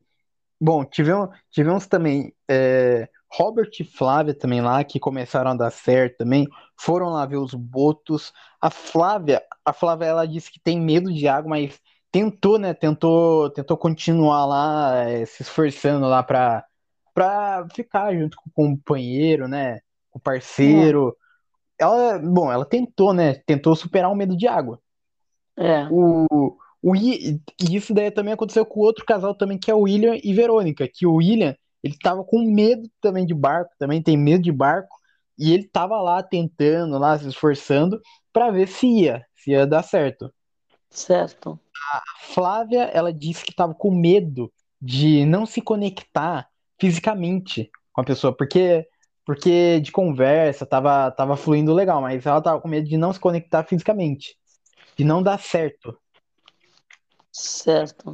bom, tivemos, tivemos também é, Robert e Flávia também lá que começaram a dar certo também. Foram lá ver os botos. A Flávia, a Flávia ela disse que tem medo de água, mas tentou, né? Tentou, tentou continuar lá, é, se esforçando lá para para ficar junto com o companheiro, né? Com o é, parceiro. Ela, bom, ela tentou, né? Tentou superar o medo de água. é, O, o, e isso daí também aconteceu com outro casal também, que é o William e Verônica, que o William, ele tava com medo também de barco, também tem medo de barco, e ele tava lá tentando, lá se esforçando para ver se ia, se ia dar certo. certo, A Flávia, ela disse que tava com medo de não se conectar fisicamente com a pessoa, porque porque de conversa tava, tava fluindo legal, mas ela tava com medo de não se conectar fisicamente, de não dar certo. certo.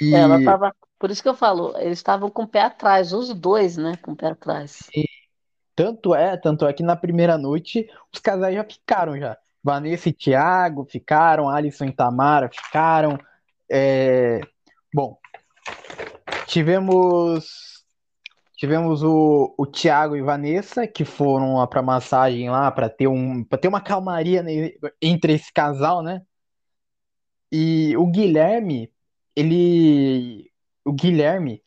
É, Ela E tava, por isso que eu falo, eles estavam com o pé atrás, os dois, né, com o pé atrás. Tanto é, tanto é que na primeira noite os casais já ficaram já. Vanessa e Thiago ficaram, Alisson e Tamara ficaram. É, Bom, tivemos tivemos o, o Thiago e Vanessa que foram lá para massagem lá para ter um ter uma calmaria entre esse casal, né? E o Guilherme, ele o Guilherme,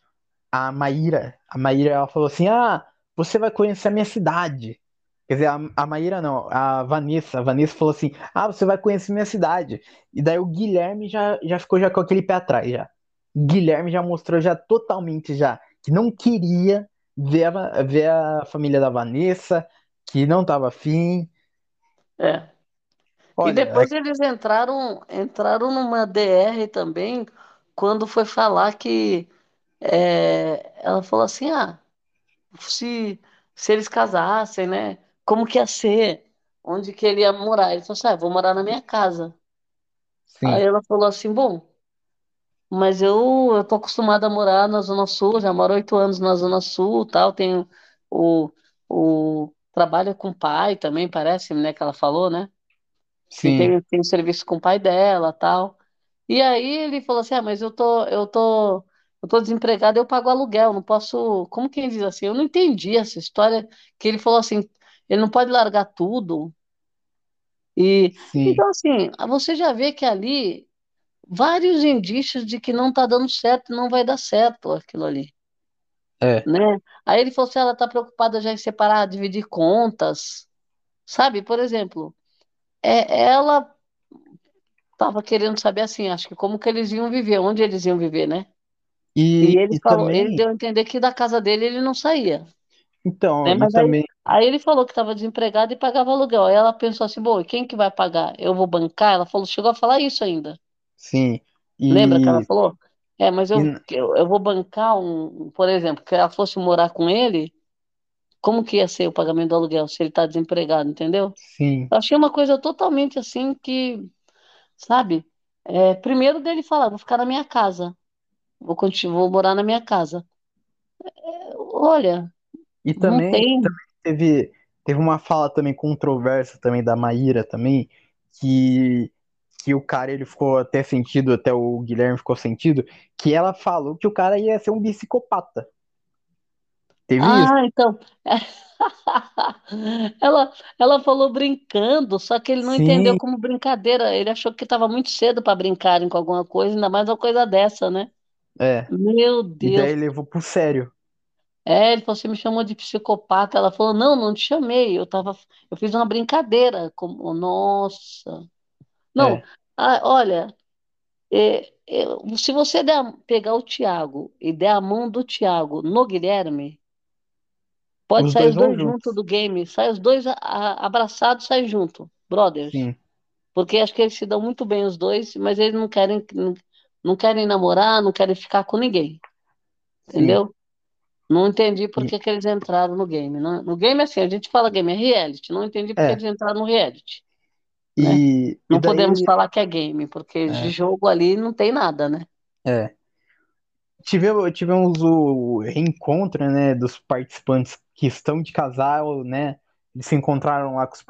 a Maíra, a Maíra ela falou assim: "Ah, você vai conhecer a minha cidade". Quer dizer, a, a Maíra não, a Vanessa. A Vanessa falou assim: Ah, você vai conhecer minha cidade. E daí o Guilherme já, já ficou já com aquele pé atrás já. Guilherme já mostrou já totalmente já que não queria ver a, ver a família da Vanessa, que não tava afim. É. E Olha, depois eles entraram, entraram numa DR também, quando foi falar que é, ela falou assim, ah, se, se eles casassem, né? Como que ia ser? Onde que ele ia morar? Ele falou assim, ah, vou morar na minha casa. Aí sim, ela falou assim, bom. Mas eu, eu tô acostumada a morar na Zona Sul, já moro oito anos na Zona Sul, tal, tenho o, o trabalho com o pai também, parece, né, que ela falou, né? Sim, tem, tem serviço com o pai dela, tal. E aí ele falou assim: "Ah, mas eu tô, eu tô, eu tô desempregado, eu pago aluguel, não posso". Como quem diz assim? Eu não entendi essa história que ele falou assim, ele não pode largar tudo. E sim, então assim, você já vê que ali vários indícios de que não está dando certo, não vai dar certo aquilo ali, é. né? Aí ele falou assim, ela está preocupada já em separar, dividir contas, sabe? Por exemplo, é, ela estava querendo saber assim, acho que como que eles iam viver, onde eles iam viver, né? E E, ele e falou, ele também, deu a entender que da casa dele ele não saía. Então, né? Mas aí, também, aí ele falou que estava desempregado e pagava aluguel. Aí ela pensou assim, bom, e quem que vai pagar? Eu vou bancar? Ela falou, chegou a falar isso ainda. Sim, Lembra que ela e, falou? É, mas eu, e eu, eu vou bancar um, por exemplo, que ela fosse morar com ele, como que ia ser o pagamento do aluguel se ele está desempregado, entendeu? sim, Eu achei uma coisa totalmente assim que, sabe? É, primeiro dele falar, vou ficar na minha casa, vou continuar, vou morar na minha casa. Olha, e também, tem. também teve, teve uma fala também controversa também da Maíra também, que, que o cara ele ficou até sentido, até o Guilherme ficou sentido, que ela falou que o cara ia ser um psicopata. Teve isso? Ah, então. <laughs> Ela, ela falou brincando, só que ele não entendeu Sim, como brincadeira. Ele achou que estava muito cedo para brincarem com alguma coisa, ainda mais uma coisa dessa, né? é. Meu E Deus. daí levou pro sério. É, ele falou, você me chamou de psicopata. Ela falou, não, não te chamei. Eu tava, eu fiz uma brincadeira. Como, nossa. Não, É. ah, olha, é, é, se você der, a- pegar o Thiago e der a mão do Thiago no Guilherme, pode Os sair dois os vão dois juntos juntos. do game. Sai os dois a- a- abraçados, sai junto. Brothers. Sim, Porque acho que eles se dão muito bem os dois, mas eles não querem, não, não querem namorar, não querem ficar com ninguém. sim. Entendeu? Não entendi por E, que que eles entraram no game. né? No game, assim, a gente fala game é reality. Não entendi por que é. eles entraram no reality, né? E, e Não podemos daí. falar que é game, porque de É. jogo ali não tem nada, né? é. Tivemos, tivemos o reencontro, né, dos participantes que estão de casal, né? Eles se encontraram lá com os,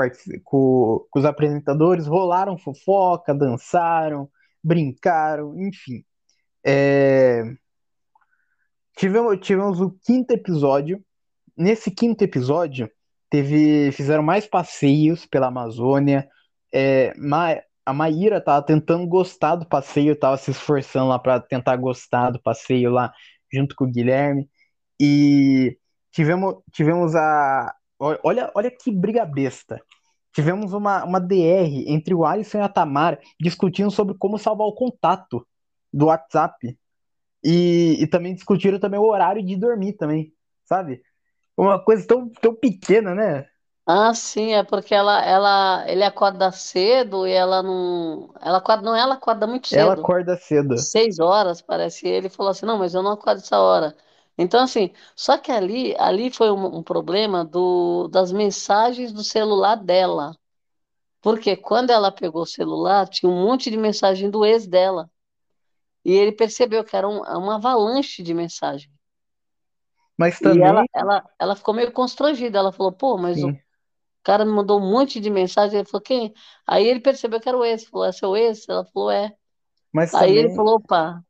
com, com os apresentadores, rolaram fofoca, dançaram, brincaram, enfim. É, tivemos, tivemos o quinto episódio. Nesse quinto episódio, teve, fizeram mais passeios pela Amazônia. É, Ma- a Maíra tava tentando gostar do passeio, tava se esforçando lá para tentar gostar do passeio lá junto com o Guilherme. E tivemos, tivemos a. Olha, olha que briga besta. Tivemos uma, uma DR entre o Alisson e a Tamara discutindo sobre como salvar o contato do WhatsApp. E, e também discutiram também o horário de dormir também, sabe? Uma coisa tão, tão pequena, né? Ah, sim, é porque ela, ela, ele acorda cedo e ela não, ela acorda, não, ela acorda muito Ela cedo. acorda cedo. seis horas, parece. Ele falou assim, não, mas eu não acordo essa hora. Então, assim, só que ali, ali foi um, um problema do, das mensagens do celular dela. Porque quando ela pegou o celular, tinha um monte de mensagem do ex dela. E ele percebeu que era um- uma avalanche de mensagem. Mas E ela, também, ela, ela ficou meio constrangida. Ela falou, pô, mas o sim, cara me mandou um monte de mensagem. Ele falou, quem? Aí ele percebeu que era o ex. Falou, é seu ex? Ela falou, é. mas Aí ele também, falou, opa,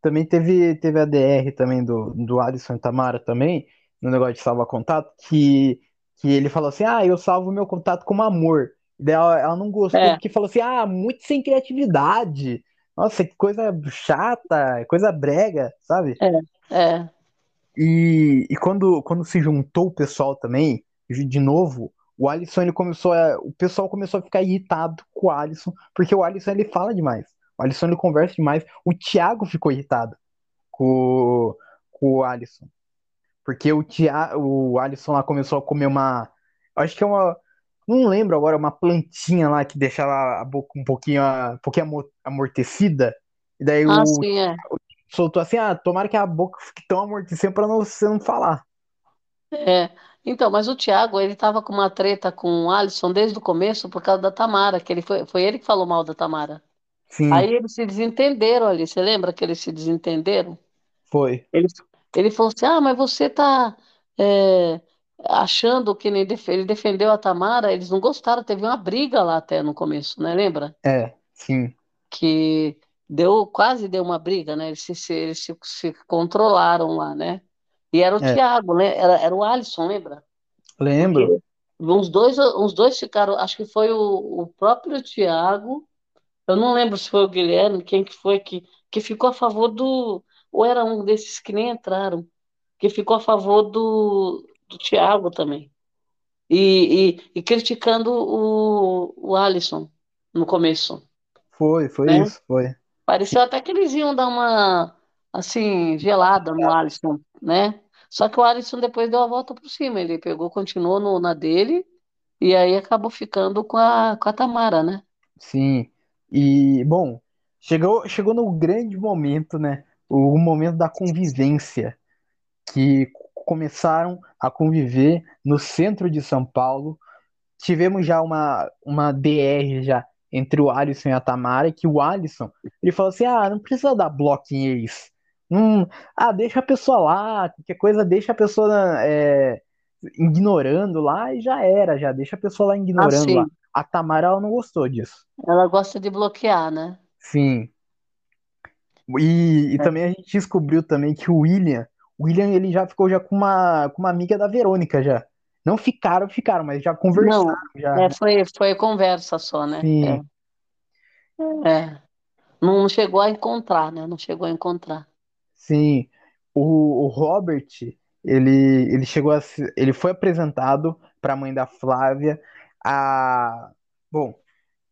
também teve, teve a DR também do, do Alisson e Tamara também, no negócio de salvar contato, que, que ele falou assim, ah, eu salvo meu contato como amor. Daí ela, ela não gostou é, porque falou assim, ah, muito sem criatividade. Nossa, que coisa chata, coisa brega, sabe? é, é. E, e quando, quando se juntou o pessoal também, de novo, o Alisson ele começou a, o pessoal começou a ficar irritado com o Alisson, porque o Alisson ele fala demais. O Alisson ele conversa demais. O Thiago ficou irritado com, com o Alisson, porque o Thiago, o Alisson lá começou a comer uma, acho que é uma, não lembro agora, uma plantinha lá que deixava a boca um pouquinho, um pouquinho amo- amortecida. E daí Ah, o sim, é. soltou assim, ah, tomara que a boca fique tão amortecida pra não, você não falar. É. Então, mas o Thiago, ele tava com uma treta com o Alisson desde o começo por causa da Tamara, que ele foi, foi ele que falou mal da Tamara. Aí Sim, eles se desentenderam ali. Você lembra que eles se desentenderam? foi. Ele, ele falou assim: Ah, mas você tá é, achando que nem def- ele defendeu a Tamara? Eles não gostaram, teve uma briga lá até no começo, né? Lembra? É, sim, Que deu, quase deu uma briga, né? Eles se, se- eles se, se controlaram lá, né? E era o é. Thiago, né? Era, era o Alisson, lembra? Porque Lembro. uns dois, uns dois ficaram, acho que foi o, o próprio Thiago, eu não lembro se foi o Guilherme, quem que foi que, que ficou a favor do, ou era um desses que nem entraram, que ficou a favor do, do Thiago também. E, e, e criticando o, o Alisson no começo, Foi, foi né? isso, foi. Pareceu até que eles iam dar uma, assim, gelada no Alisson, né? Só que o Alisson depois deu a volta por cima. Ele pegou, continuou no, na dele e aí acabou ficando com a, com a Tamara, né? Sim. E, bom, chegou, chegou no grande momento, né? O momento da convivência, que começaram a conviver no centro de São Paulo. Tivemos já uma, uma DR já entre o Alisson e a Tamara, que o Alisson, ele falou assim, ah, não precisa dar bloco em ex. Hum, ah, deixa a pessoa lá, qualquer coisa deixa a pessoa é, ignorando lá e já era, já deixa a pessoa lá Ah, ignorando lá. sim. A Tamara, ela não gostou disso. Ela gosta de bloquear, né? Sim. E, e É. também a gente descobriu também que o William, o William ele já ficou já com uma, com uma amiga da Verônica já. Não ficaram, ficaram, mas já conversaram Não, já. é, foi, foi conversa só, né? Sim, É, é. Não chegou a encontrar, né? Não chegou a encontrar. Sim. O, o Robert, ele, ele chegou a, se- ele foi apresentado para a mãe da Flávia. A, bom,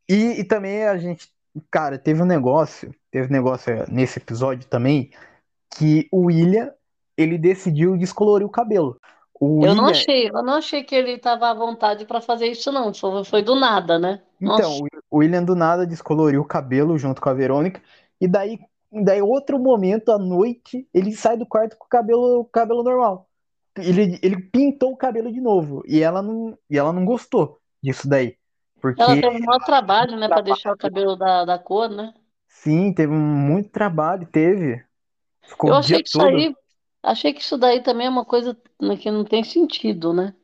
e, e também a gente, cara, teve um negócio, teve um negócio nesse episódio também que o William, ele decidiu descolorir o cabelo. O Eu não William, achei, eu não achei que ele estava à vontade para fazer isso, não. Foi, foi do nada, né? Então, Nossa, o o William do nada descoloriu o cabelo junto com a Verônica, e daí, daí outro momento à noite, ele sai do quarto com o cabelo, cabelo normal. Ele, ele pintou o cabelo de novo, e ela não, e ela não gostou disso daí. ela Porque, teve um maior trabalho, né, para deixar o cabelo da, da cor, né? sim, teve muito trabalho, teve. Ficou Eu achei que isso todo. aí, achei que isso daí também é uma coisa né, que não tem sentido, né?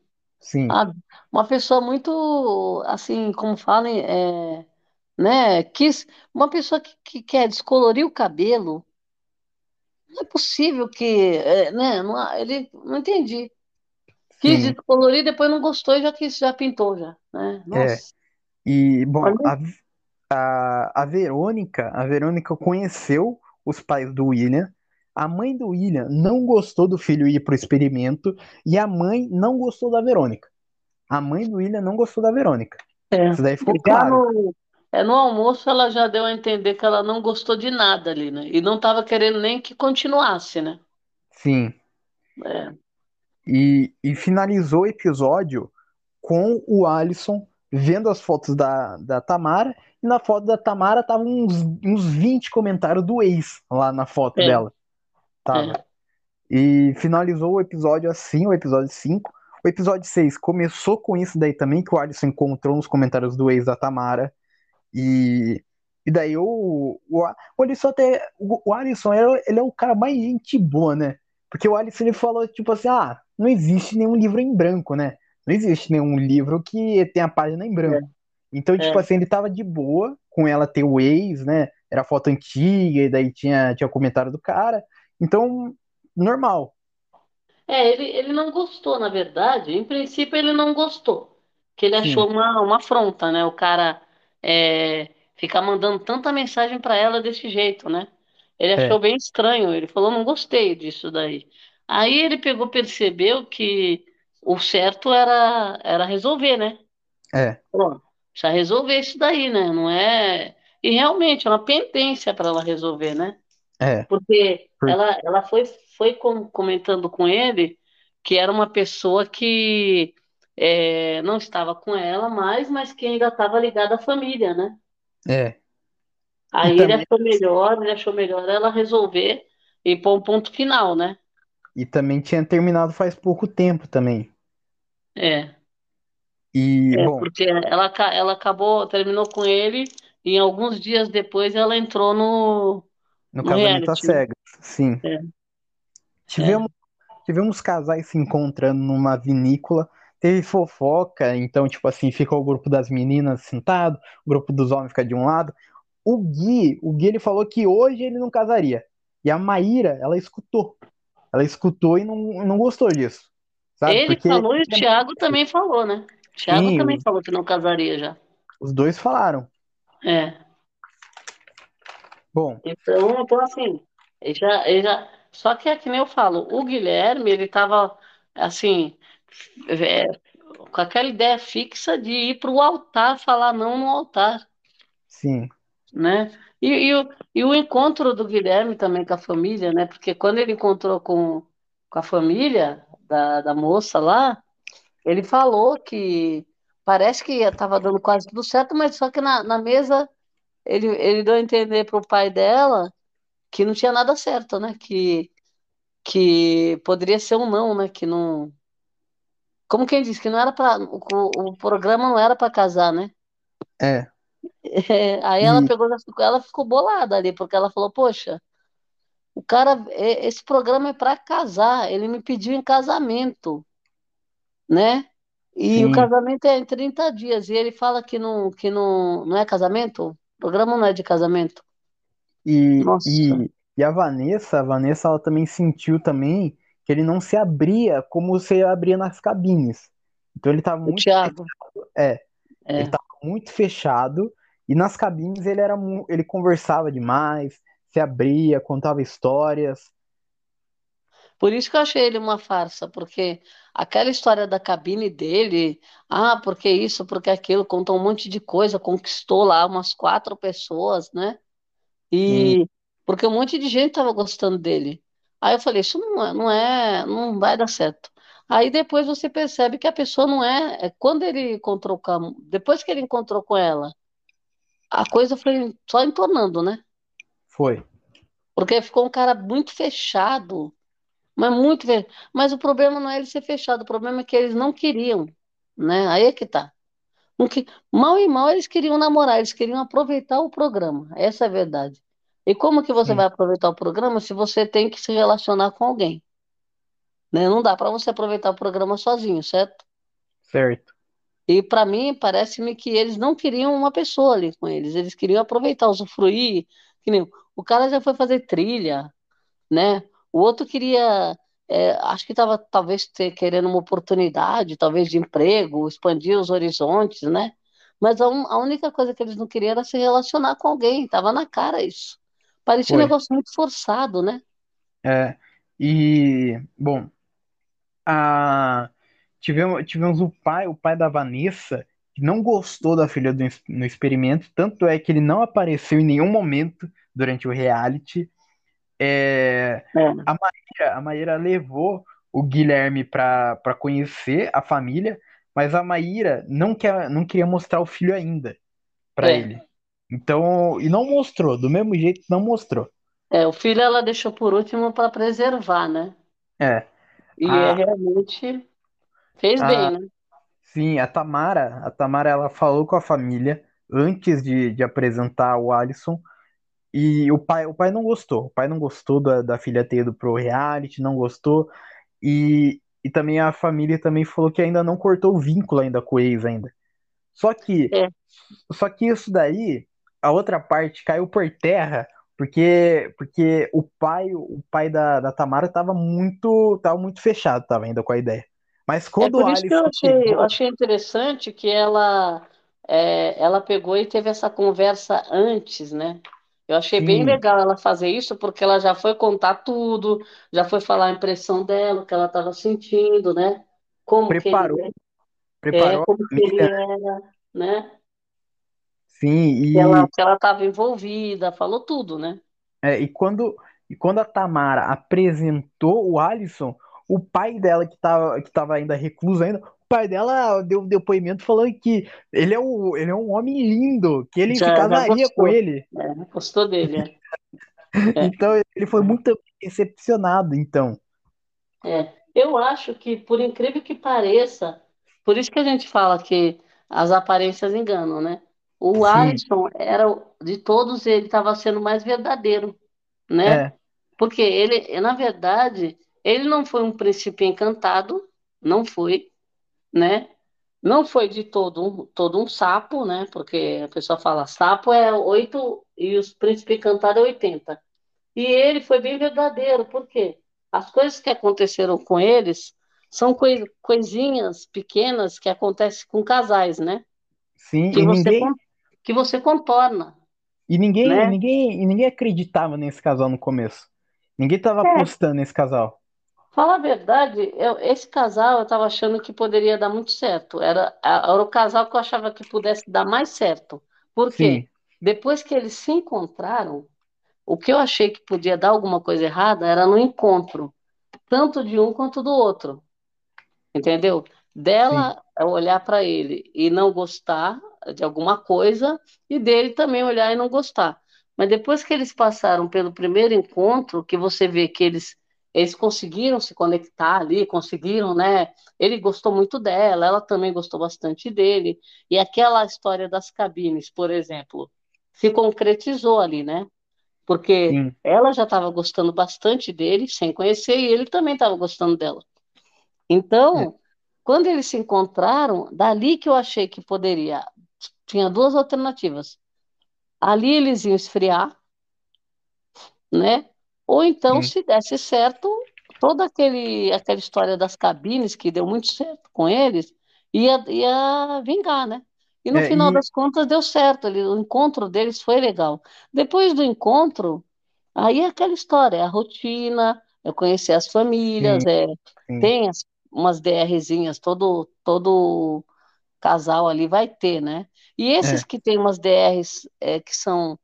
Sim, Ah, uma pessoa muito, assim, como falam, é, né, quis, uma pessoa que, que quer descolorir o cabelo, não é possível que, é, né, não, ele, não entendi. Quis sim, descolorir, depois não gostou e já quis, já pintou já, né? é. Nossa, E, bom, a, a, a Verônica, a Verônica conheceu os pais do William. A mãe do William não gostou do filho ir pro experimento e a mãe não gostou da Verônica. A mãe do William não gostou da Verônica. é. Isso daí ficou Já claro. no, é, no almoço ela já deu a entender que ela não gostou de nada ali, né? E não estava querendo nem que continuasse, né? Sim. É, E, e finalizou o episódio com o Alisson vendo as fotos da, da Tamara. E na foto da Tamara tava uns, uns 20 comentários do ex lá na foto é, dela. Tava. é. E finalizou o episódio assim, o episódio 5. O episódio 6 começou com isso daí também, que o Alisson encontrou nos comentários do ex da Tamara. E, e daí o, o, o Alisson até. O, o Alisson ele, ele é o cara mais gente boa, né? Porque o Alisson ele falou, tipo assim, ah, não existe nenhum livro em branco, né? Não existe nenhum livro que tenha página em branco. Então, tipo É. assim, ele tava de boa com ela ter o ex, né? Era foto antiga, e daí tinha, tinha comentário do cara. Então, normal. É, ele, ele não gostou, na verdade. Em princípio, ele não gostou. Que ele Sim, achou uma, uma afronta, né? O cara é, ficar mandando tanta mensagem para ela desse jeito, né? Ele achou é, bem estranho. Ele falou, não gostei disso daí. Aí ele pegou, percebeu que o certo era, era resolver, né? é, Pô, precisa resolver isso daí, né? Não é. E realmente é uma pendência para ela resolver, né? é. Porque Por- ela, ela foi, foi com- comentando com ele que era uma pessoa que é, não estava com ela mais, mas que ainda estava ligada à família, né? É. Aí ele também, achou melhor, ele achou melhor ela resolver e pôr um ponto final, né? e também tinha terminado faz pouco tempo também. É, E, é bom, porque ela, ela acabou, terminou com ele e alguns dias depois ela entrou no, no no casamento às cegas, sim. É, Tivemos, é. tivemos casais se encontrando numa vinícola. Teve fofoca, então, tipo assim, fica o grupo das meninas sentado, o grupo dos homens fica de um lado. O Gui, o Gui ele falou que hoje ele não casaria. E a Maíra, ela escutou. Ela escutou e não, não gostou disso. Sabe? Ele Porque falou e o Thiago também falou, né? O Thiago Sim, também falou que não casaria já. os dois falaram. É. Bom, Então, então assim, ele já, ele já... Só que é que nem eu falo, o Guilherme, ele tava, assim, é, com aquela ideia fixa de ir para o altar, falar não no altar, sim, né? E, e, o, e o encontro do Guilherme também com a família, né? Porque quando ele encontrou com, com a família da, da moça lá, ele falou que parece que estava dando quase tudo certo, mas só que na, na mesa ele, ele deu a entender para o pai dela que não tinha nada certo, né? Que, que poderia ser um não, né? Que não. Como quem disse, que não era para. O, o programa não era para casar, né? É. <laughs> É, aí ela pegou, ela ficou bolada ali, porque ela falou, poxa, o cara, esse programa é para casar, ele me pediu em casamento, né? E Sim. o casamento é em 30 dias, e ele fala que não, que não, não é casamento? O programa não é de casamento. E, e, e a Vanessa, a Vanessa, ela também sentiu também que ele não se abria como se abria nas cabines. Então ele estava muito fechado. É, é. Ele estava muito fechado e nas cabines ele era ele conversava demais, se abria, contava histórias. Por isso que eu achei ele uma farsa, porque aquela história da cabine dele, ah, porque isso, porque aquilo, contou um monte de coisa, conquistou lá umas quatro pessoas, né? E Sim. porque um monte de gente estava gostando dele. Aí eu falei, isso não é, não é, não vai dar certo. Aí depois você percebe que a pessoa não é, é quando ele encontrou com a, depois que ele encontrou com ela, a coisa foi só entornando, né? Foi. Porque ficou um cara muito fechado, mas muito fechado. Mas o problema não é ele ser fechado, o problema é que eles não queriam, né? Aí é que tá. Mal e mal eles queriam namorar, eles queriam aproveitar o programa. Essa é a verdade. E como que você vai aproveitar o programa se você tem que se relacionar com alguém? Né? Não dá para você aproveitar o programa sozinho, certo? Certo. E para mim, parece-me que eles não queriam uma pessoa ali com eles, eles queriam aproveitar, usufruir. Que nem, o cara já foi fazer trilha, né? O outro queria é, acho que estava talvez ter, querendo uma oportunidade, talvez de emprego, expandir os horizontes, né? Mas a, un, a única coisa que eles não queriam era se relacionar com alguém, estava na cara isso. Parecia Foi. um negócio muito forçado, né? É, e, bom, a, tivemos, tivemos o pai, o pai da Vanessa, que não gostou da filha do, no experimento, tanto é que ele não apareceu em nenhum momento durante o reality. É, é. A, Maíra, a Maíra levou o Guilherme para conhecer a família, mas a Maíra não, quer, não queria mostrar o filho ainda para é. ele. Então, e não mostrou, do mesmo jeito não mostrou. É, o filho ela deixou por último para preservar, né? É. E a, é realmente fez a, bem, né? Sim, a Tamara, a Tamara ela falou com a família antes de, de apresentar o Alisson e o pai, o pai não gostou. O pai não gostou da, da filha ter ido pro reality, não gostou. E, e também a família também falou que ainda não cortou o vínculo ainda com o ex ainda. Só que, é. só que isso daí, a outra parte caiu por terra, porque porque o pai, o pai da, da Tamara tava muito, tava muito fechado, tava ainda com a ideia. Mas quando é por isso que eu achei, eu achei interessante que ela é, ela pegou e teve essa conversa antes, né? Eu achei Sim. bem legal ela fazer isso, porque ela já foi contar tudo, já foi falar a impressão dela, o que ela estava sentindo, né? Como preparou, que ele, preparou é, como que ele era, né? Sim, e ela estava envolvida, falou tudo, né? É, e quando e quando a Tamara apresentou o Alisson, o pai dela que estava que tava ainda recluso ainda, pai dela deu um depoimento falando que ele é, um, ele é um homem lindo, que ele já, se casaria com ele. É, gostou dele, é. <laughs> então ele foi muito decepcionado, então. É, eu acho que, por incrível que pareça, por isso que a gente fala que as aparências enganam, né? O Sim. Alisson era, de todos, ele estava sendo mais verdadeiro, né? É. Porque ele, na verdade, ele não foi um príncipe encantado, não foi, né? Não foi de todo um, todo um sapo, né? Porque a pessoa fala sapo é oito e os príncipes cantados é 80. E ele foi bem verdadeiro, porque as coisas que aconteceram com eles são coisinhas pequenas que acontecem com casais, né? Sim, que e você, ninguém... que você contorna. E ninguém, né? ninguém, ninguém acreditava nesse casal no começo. Ninguém estava é. apostando nesse casal. Fala a verdade, eu, esse casal eu estava achando que poderia dar muito certo. Era, era o casal que eu achava que pudesse dar mais certo. Porque Sim. depois que eles se encontraram, o que eu achei que podia dar alguma coisa errada era no encontro. tanto de um quanto do outro, entendeu? sim, Dela é olhar para ele e não gostar de alguma coisa, e dele também olhar e não gostar. Mas depois que eles passaram pelo primeiro encontro, que você vê que eles, eles conseguiram se conectar ali, conseguiram, né? Ele gostou muito dela, ela também gostou bastante dele. E aquela história das cabines, por exemplo, se concretizou ali, né? Porque sim, ela já estava gostando bastante dele, sem conhecer, e ele também estava gostando dela. é, Então, quando eles se encontraram, dali que eu achei que poderia. Tinha duas alternativas. Ali eles iam esfriar, né? Ou então, sim. se desse certo, toda aquele, aquela história das cabines, que deu muito certo com eles, ia, ia vingar, né? E no É, final e das contas deu certo, ele- o encontro deles foi legal. Depois do encontro, aí é aquela história, é a rotina, eu conhecer as sim, famílias, é, sim, tem as- umas DRzinhas, todo, todo casal ali vai ter, né? E esses é, que têm umas DRs, é, que são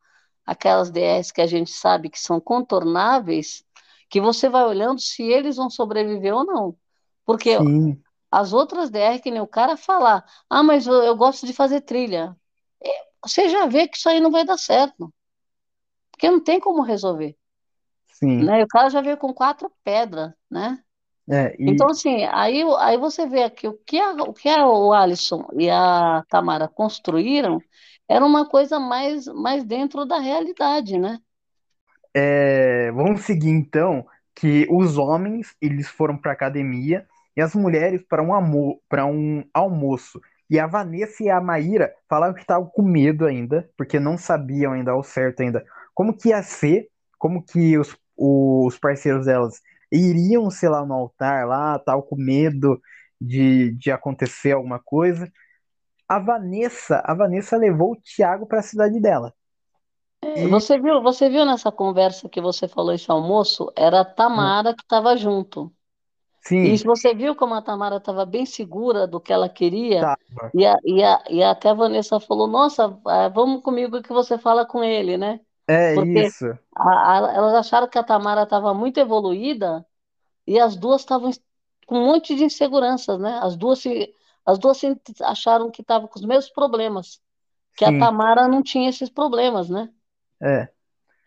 aquelas DRs que a gente sabe que são contornáveis, que você vai olhando se eles vão sobreviver ou não. Porque sim, as outras DR, que nem o cara falar, ah, mas eu, eu gosto de fazer trilha. É, Você já vê que isso aí não vai dar certo, porque não tem como resolver, sim. né? E o cara já veio com quatro pedras, né? É, Então, e assim, aí, aí você vê aqui o que, a, o que a- o Alisson e a Tamara construíram era uma coisa mais, mais dentro da realidade, né? é, vamos seguir então que os homens eles foram para academia e as mulheres para um para um almoço. E a Vanessa e a Maíra falaram que estavam com medo ainda, porque não sabiam ainda ao certo ainda como que ia ser, como que os, os parceiros delas iriam, sei lá, no altar lá, estavam com medo de, de acontecer alguma coisa. A Vanessa, a Vanessa levou o Thiago para a cidade dela. É, E Você viu, você viu nessa conversa que você falou esse almoço? Era a Tamara que estava junto. E sim, se você viu como a Tamara estava bem segura do que ela queria, e, a, e, a, e até a Vanessa falou: Nossa, ah, vamos comigo que você fala com ele, né? É Porque isso. a- a- elas acharam que a Tamara estava muito evoluída e as duas estavam com um monte de inseguranças, né? As duas, se, as duas se acharam que estavam com os mesmos problemas, que a Sim, Tamara não tinha esses problemas, né? é.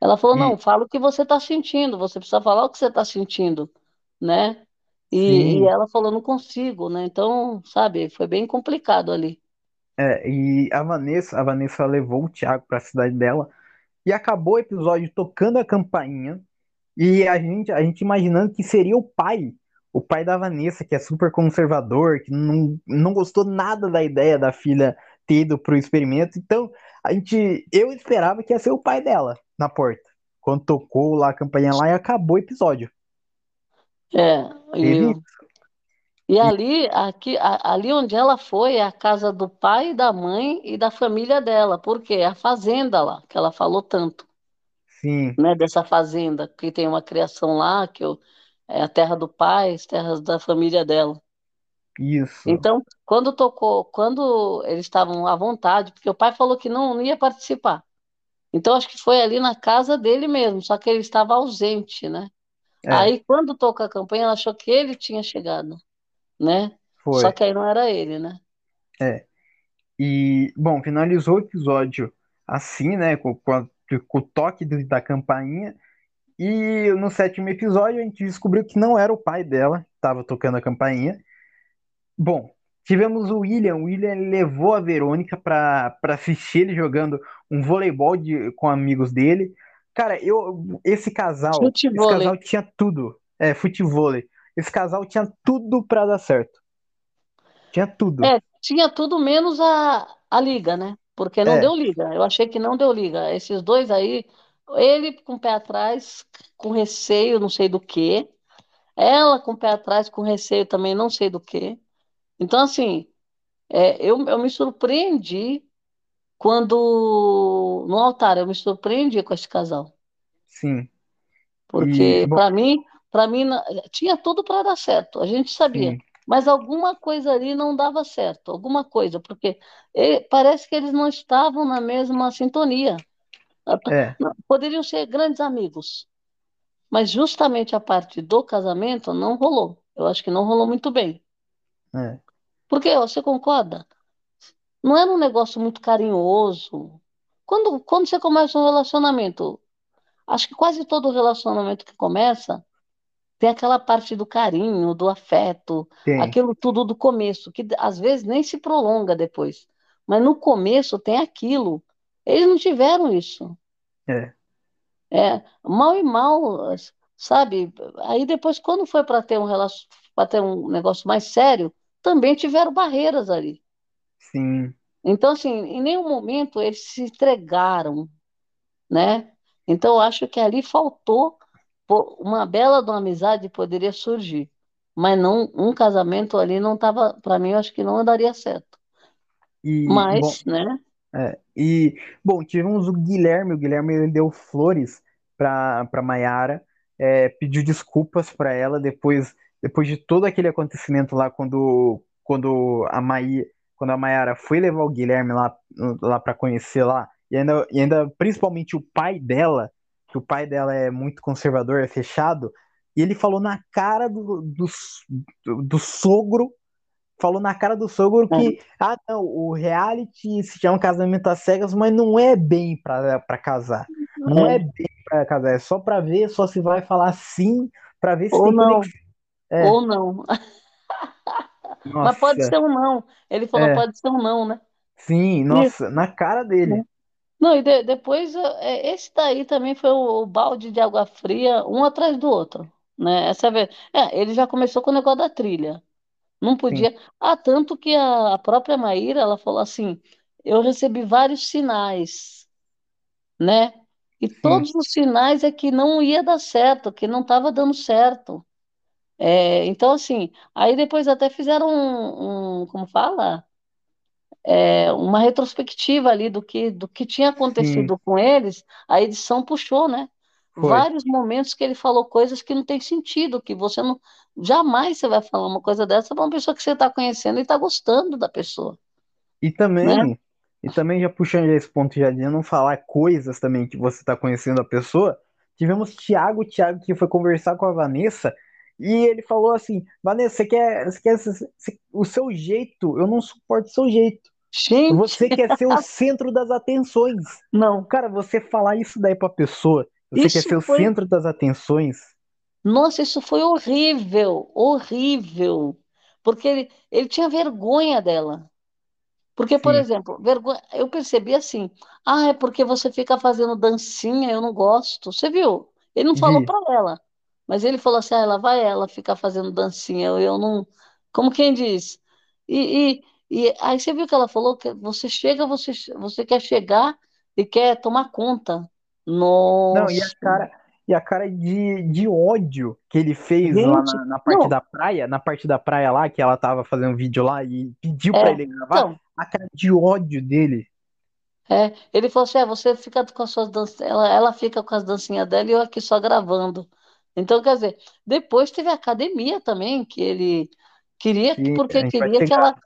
Ela falou: Não, E fala o que você está sentindo, você precisa falar o que você está sentindo, né? E, e ela falou: Não consigo, né? Então, sabe, foi bem complicado ali. é. E a Vanessa, a Vanessa levou o Thiago para a cidade dela e acabou o episódio tocando a campainha e a gente, a gente imaginando que seria o pai, o pai da Vanessa, que é super conservador, que não, não gostou nada da ideia da filha ter ido pro experimento. Então, a gente, eu esperava que ia ser o pai dela na porta. Quando tocou lá a campainha lá e acabou o episódio. É, e, e ali, aqui, ali onde ela foi é a casa do pai, da mãe e da família dela, porque é a fazenda lá, que ela falou tanto, sim, né? Dessa fazenda, que tem uma criação lá, que eu, é a terra do pai, as terras da família dela. isso. Então, quando tocou, quando eles estavam à vontade, porque o pai falou que não, não ia participar. Então, acho que foi ali na casa dele mesmo, só que ele estava ausente, né? É, Aí, quando tocou a campanha, ela achou que ele tinha chegado, né? Só foi. que aí não era ele, né? É. E, bom, finalizou o episódio assim, né? Com, com, a- com o toque do- da campainha. E no sétimo episódio a gente descobriu que não era o pai dela que estava tocando a campainha. Bom, tivemos o William. O William levou a Verônica para assistir ele jogando um voleibol de, com amigos dele. Cara, eu esse casal, esse casal tinha tudo. É, futevôlei. Esse casal tinha tudo para dar certo. Tinha tudo. É, tinha tudo menos a, a liga, né? Porque não É, deu liga. Eu achei que não deu liga. Esses dois aí, ele com o pé atrás, com receio, não sei do quê. Ela com o pé atrás, com receio também, não sei do quê. Então, assim, é, eu, eu me surpreendi quando, no altar, eu me surpreendi com esse casal. sim. Porque, para mim, para mim, tinha tudo para dar certo, a gente sabia. sim. Mas alguma coisa ali não dava certo, alguma coisa, porque parece que eles não estavam na mesma sintonia. É. Poderiam ser grandes amigos, Mas justamente a parte do casamento não rolou. Eu acho que não rolou muito bem. É, Porque você concorda? Não era um negócio muito carinhoso. Quando, quando você começa um relacionamento, acho que quase todo relacionamento que começa tem aquela parte do carinho, do afeto, tem. aquilo tudo do começo, que às vezes nem se prolonga depois. Mas no começo tem aquilo. Eles não tiveram isso. É, É, mal e mal, sabe? Aí depois, quando foi para ter um relacion... para ter um negócio mais sério, também tiveram barreiras ali. sim. Então, assim, em nenhum momento eles se entregaram, né? Então, eu acho que ali faltou uma bela de uma amizade poderia surgir, mas não um casamento ali não estava, para mim, eu acho que não daria certo. E, bom, Mas, né? É, e, bom, tivemos o Guilherme. O Guilherme ele deu flores para para Maiara, é, pediu desculpas para ela depois, depois de todo aquele acontecimento lá, quando, quando a Mai, quando a Maiara foi levar o Guilherme lá, lá para conhecer lá, e ainda, e ainda principalmente o pai dela, que o pai dela é muito conservador, é fechado, e ele falou na cara do, do, do, sogro falou na cara do sogro É, que, ah, não, o reality se chama Casamento às Cegas, mas não é bem pra, pra casar. Não é é, bem pra casar, é só pra ver, só se vai falar sim, pra ver se ou tem não, conexão. É, ou não. <laughs> Mas pode nossa, ser um não. Ele falou, é, pode ser um não, né? sim, nossa, na cara dele. Não, e de- depois, é, esse daí também foi o, o balde de água fria, um atrás do outro, né? Essa vez, é, ele já começou com o negócio da trilha. Não Sim, podia. Ah, tanto que a, a própria Maíra, ela falou assim, eu recebi vários sinais, né? E sim, todos os sinais é que não ia dar certo, que não estava dando certo. É, então, assim, aí depois até fizeram um, um- como fala? É, uma retrospectiva ali do que, do que tinha sim, acontecido com eles, a edição puxou, né? foi. Vários momentos que ele falou coisas que não tem sentido, que você não. Jamais você vai falar uma coisa dessa para uma pessoa que você está conhecendo e está gostando da pessoa, E né? também, e também já puxando já esse ponto já de não falar coisas também que você está conhecendo a pessoa, tivemos Thiago, Thiago que foi conversar com a Vanessa e ele falou assim, Vanessa, você quer, você quer você- o seu jeito, eu não suporto o seu jeito. Gente, Você quer ser o centro das atenções. não. Cara, você falar isso daí pra pessoa, você quer Isso ser o foi. centro das atenções. Nossa, isso foi horrível, horrível. Porque ele, ele tinha vergonha dela. Porque, por Sim, exemplo, vergonha, eu percebi assim, ah, é porque você fica fazendo dancinha, eu não gosto. Você viu? Ele não falou para ela, mas ele falou assim, ah, ela vai ela ficar fazendo dancinha, eu, eu não, como quem diz. E, e, e aí você viu que ela falou que você chega, você, você quer chegar e quer tomar conta. Não, e a Nossa, cara, e a cara de, de ódio que ele fez lá gente, na, na parte não, da praia, na parte da praia lá, que ela tava fazendo vídeo lá e pediu pra é, ele gravar, então, a cara de ódio dele. é, ele falou assim, é, você fica com as suas danças, ela, ela fica com as dancinhas dela e eu aqui só gravando. Então, quer dizer, depois teve a academia também, que ele queria, que- Sim, porque queria que ela,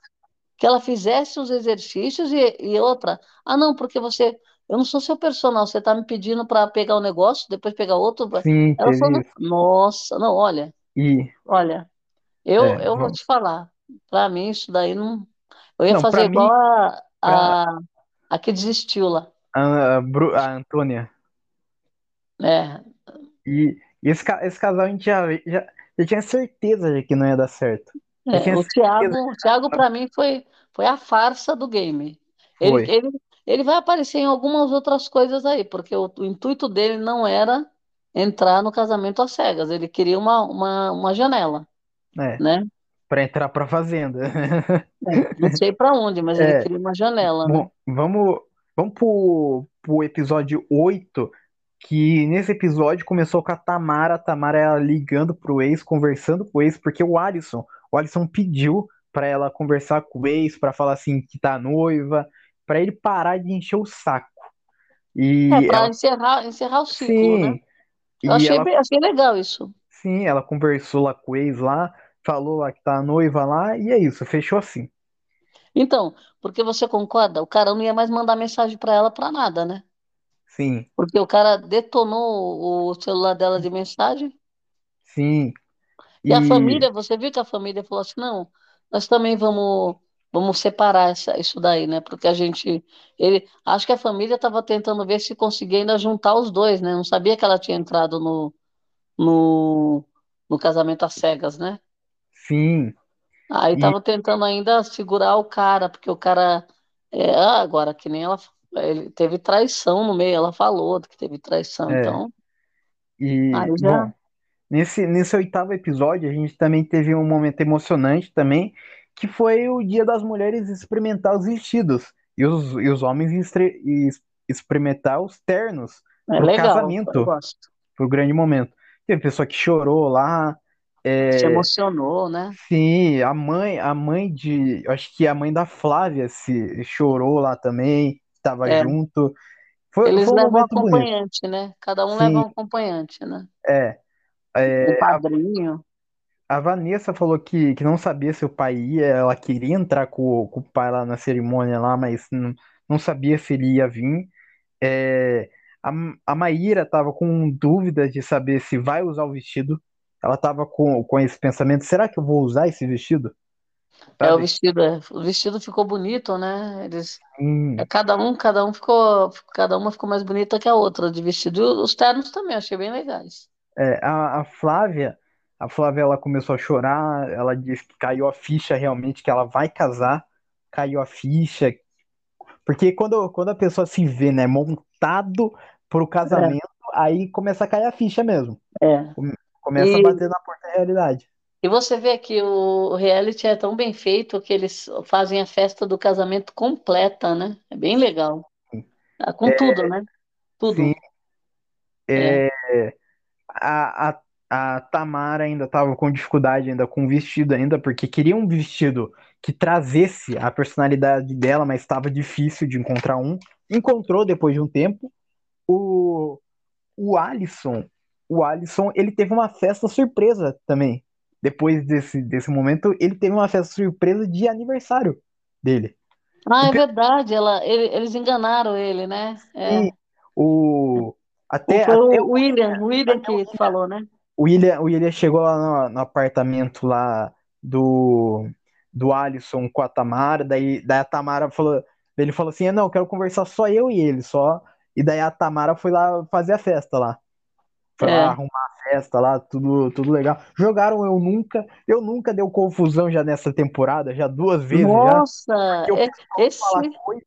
que ela fizesse os exercícios e, e outra, ah, não, porque você, eu não sou seu personal, você está me pedindo para pegar um negócio, depois pegar outro. Sim, Ela falou, nossa, não, olha, E, olha, eu, é, eu vou te falar, para mim isso daí não, eu ia Não, fazer igual mim, a, pra a, a que desistiu lá. a, Bru- a Antônia É, e, esse, esse casal a gente já, já, já tinha certeza de que não ia dar certo. É, o Thiago, o Thiago para mim foi, foi a farsa do game. Ele, ele, ele vai aparecer em algumas outras coisas aí, porque o, o intuito dele não era entrar no casamento às cegas, ele queria uma, uma, uma janela, É, né? pra entrar pra fazenda. É, não sei para onde, mas <laughs> ele É, queria uma janela, né? bom, vamos, vamos pro, pro episódio 8 que nesse episódio começou com a Tamara, a Tamara ligando pro ex, conversando com o ex, porque o Alisson, o Alisson pediu pra ela conversar com o ex, pra falar assim que tá noiva, pra ele parar de encher o saco. É, E para ela, encerrar, encerrar o ciclo, né? sim, Eu e achei, ela, achei legal isso. sim, ela conversou lá com o ex lá, falou lá que tá noiva lá, e é isso, fechou assim. Então, porque você concorda, o cara não ia mais mandar mensagem para ela para nada, né? sim, Porque o cara detonou o celular dela de mensagem. sim. E a E família, você viu que a família falou assim, não, nós também vamos, vamos separar essa, isso daí, né? Porque a gente, ele, acho que a família estava tentando ver se conseguia ainda juntar os dois, né? Não sabia que ela tinha entrado no, no, no casamento às cegas, né? sim, Aí e estavam tentando ainda segurar o cara, porque o cara, é, ah, agora que nem ela, ele teve traição no meio, ela falou que teve traição, é, então, e aí já bom, nesse nesse oitavo episódio a gente também teve um momento emocionante também, que foi o Dia das Mulheres experimentar os vestidos e os, e os homens estre- es- experimentar os ternos é pro legal, casamento. Foi o grande momento. Teve pessoa que chorou lá. Se É, emocionou, né? sim, a mãe, a mãe de, acho que a mãe da Flávia se chorou lá também, estava É, junto. Foi, eles foi um levam momento bonito. acompanhante, né? Cada um leva Sim, um acompanhante, né? é. É, a, padrinho. a Vanessa falou que, que não sabia se o pai ia, ela queria entrar com, o- com o pai lá na cerimônia lá, mas não, não sabia se ele ia vir. É, a, a Maíra estava com dúvida de saber se vai usar o vestido. Ela estava com, com esse pensamento: será que eu vou usar esse vestido? É, o Sabe? vestido, o vestido ficou bonito, né? Eles, é, Hum, cada um, cada um ficou, cada uma ficou mais bonita que a outra de vestido. E os ternos também, achei bem legais. É, a, a Flávia, a Flávia ela começou a chorar. Ela disse que caiu a ficha realmente que ela vai casar. Caiu a ficha, porque quando, quando a pessoa se vê, né, montado pro casamento, aí começa a cair a ficha mesmo. É, é. Come- Começa a E, bater na porta da realidade. e você vê que o reality é tão bem feito que eles fazem a festa do casamento completa, né? É bem legal. Ah, Com É, tudo, né? sim, Tudo. É, é, a, a, a Tamara ainda estava com dificuldade ainda com o vestido ainda, porque queria um vestido que trazesse a personalidade dela, mas estava difícil de encontrar um. Encontrou depois de um tempo. O, o Alisson, o Alisson, ele teve uma festa surpresa também. Depois desse, desse momento, ele teve uma festa surpresa de aniversário dele. Ah, é verdade, ela, ele- eles enganaram ele, né? É. O- até até o William, o William que falou, né? o William, o William chegou lá no, no apartamento lá do do Alisson com a Tamara, daí, daí a Tamara falou, ele falou assim, não, eu quero conversar só eu e ele, só. E daí a Tamara foi lá fazer a festa lá. Foi lá É. arrumar a festa lá, tudo, tudo legal. Jogaram Eu Nunca. Eu nunca deu confusão já nessa temporada, já duas vezes já. Nossa, Porque o é- esse. o é.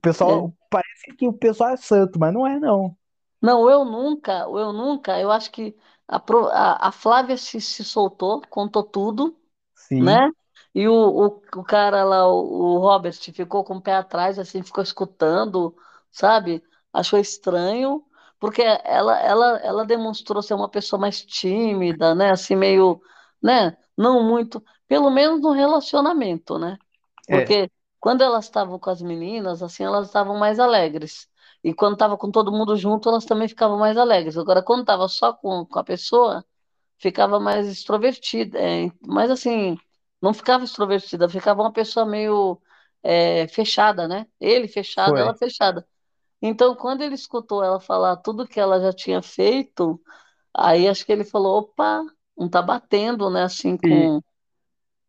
pessoal parece que o pessoal é santo, mas não é não. Não, eu nunca, eu nunca, eu acho que a, Pro- a- a Flávia se, se soltou, contou tudo, Sim, né? E o, o, o cara lá, o, o Robert, ficou com o pé atrás, assim, ficou escutando, sabe? Achou estranho, porque ela, ela, ela demonstrou ser uma pessoa mais tímida, né? Assim, meio, né? Não muito, pelo menos no relacionamento, né? é, Porque quando elas estavam com as meninas, assim, elas estavam mais alegres. E quando estava com todo mundo junto, elas também ficavam mais alegres. Agora, quando estava só com, com a pessoa, ficava mais extrovertida. é, mas assim, não ficava extrovertida, ficava uma pessoa meio é, fechada, né? Ele fechado, ela foi. fechada. Então, quando ele escutou ela falar tudo que ela já tinha feito, aí acho que ele falou: opa, não tá batendo, né? Assim, E, com, com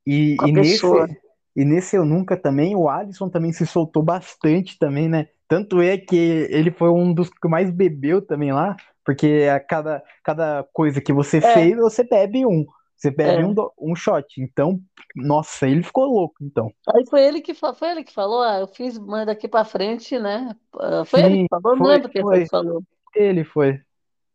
e, a e pessoa. nesse e nesse Eu Nunca também, o Alisson também se soltou bastante também, né? Tanto é que ele foi um dos que mais bebeu também lá, porque a cada, cada coisa que você É, fez, você bebe um. Você bebe um, é. do- um shot. Então, nossa, ele ficou louco, então. Aí foi ele que, foi ele que falou, ah, eu fiz mas daqui pra frente, né? Ah, Foi ele que Sim, falou, não lembro quem foi que falou. Ele foi.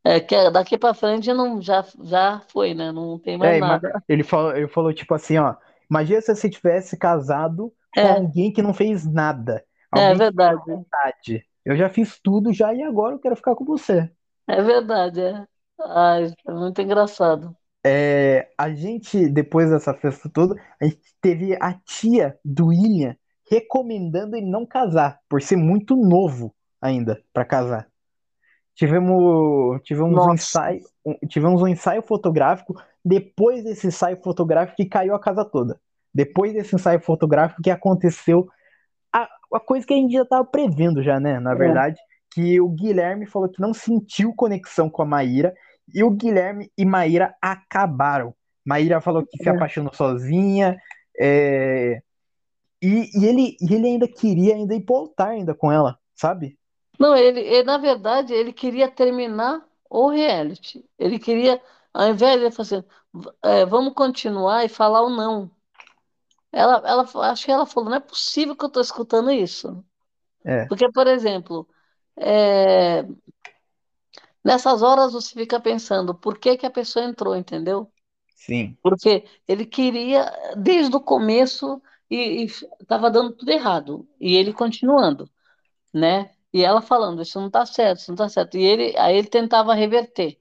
É que é, daqui pra frente não, já, já foi, né? Não tem mais É, nada. ele falou, ele falou tipo assim, ó, imagina se você tivesse casado com É, alguém que não fez nada, alguém teve verdade. Eu já fiz tudo já e agora eu quero ficar com você. É verdade, é. Ai, é muito engraçado. É, a gente, depois dessa festa toda, a gente teve a tia do William recomendando ele não casar, por ser muito novo ainda pra casar. Tivemos, tivemos um ensaio, tivemos um ensaio fotográfico. Depois desse ensaio fotográfico que caiu a casa toda. Depois desse ensaio fotográfico que aconteceu a, a coisa que a gente já estava prevendo já, né? Na é, verdade, que o Guilherme falou que não sentiu conexão com a Maíra e o Guilherme e Maíra acabaram. Maíra falou que se É. apaixonou sozinha, é, e, e ele, e ele ainda queria ainda ir pro altar ainda com ela, sabe? Não, ele, ele, na verdade, ele queria terminar o reality. Ele queria, ao invés de fazer, é, vamos continuar e falar o não. Ela, ela, acho que ela falou, não é possível que eu estou escutando isso. É, Porque, por exemplo, é, nessas horas você fica pensando, por que que a pessoa entrou, entendeu? sim, Porque ele queria, desde o começo, e estava dando tudo errado. E ele continuando, né? E ela falando, isso não está certo, isso não está certo. E ele, aí ele tentava reverter.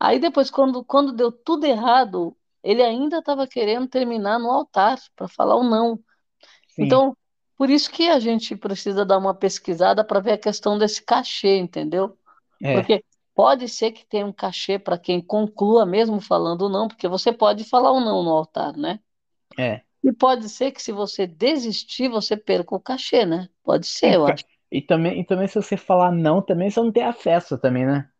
Aí depois, quando, quando deu tudo errado, ele ainda estava querendo terminar no altar para falar o não. sim, Então, por isso que a gente precisa dar uma pesquisada para ver a questão desse cachê, entendeu? é, Porque pode ser que tenha um cachê para quem conclua mesmo falando não, porque você pode falar o não no altar, né? é. E pode ser que se você desistir, você perca o cachê, né? Pode ser, eu fica- acho. E também, e também se você falar não, também você não tem acesso também, né?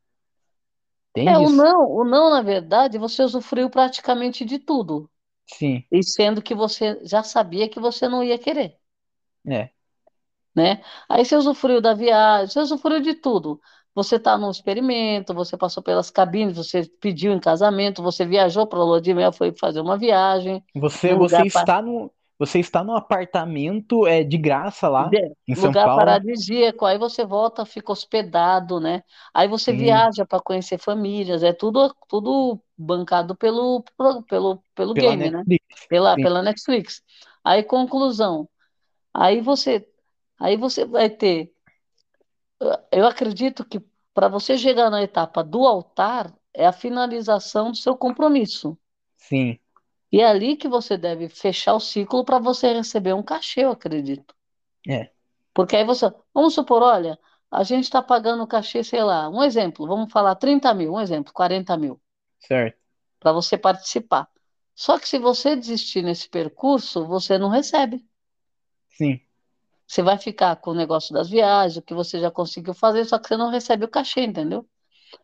Tem É, o isso. não, o não, na verdade, você usufruiu praticamente de tudo. Sim, E sendo que você já sabia que você não ia querer, é. né? Aí você usufruiu da viagem, você usufruiu de tudo. Você está num experimento, você passou pelas cabines, você pediu em casamento, você viajou para a lua de mel, foi fazer uma viagem, Você, você está no, você está no apartamento é, de graça lá de- em São lugar Paulo. paradisíaco, aí você volta, fica hospedado, né? Aí você Sim, viaja para conhecer famílias, é tudo, tudo bancado pelo, pelo, pelo pela game, né? Netflix. Pela, Sim, pela Netflix. Aí, conclusão. Aí você, aí você vai ter. Eu acredito que para você chegar na etapa do altar é a finalização do seu compromisso. sim, E é ali que você deve fechar o ciclo para você receber um cachê, eu acredito. é, Porque aí você, vamos supor, olha, a gente está pagando o cachê, sei lá, um exemplo, vamos falar 30 mil, um exemplo, 40 mil, certo. para você participar. Só que se você desistir nesse percurso, você não recebe. Sim, Você vai ficar com o negócio das viagens, o que você já conseguiu fazer, só que você não recebe o cachê, entendeu?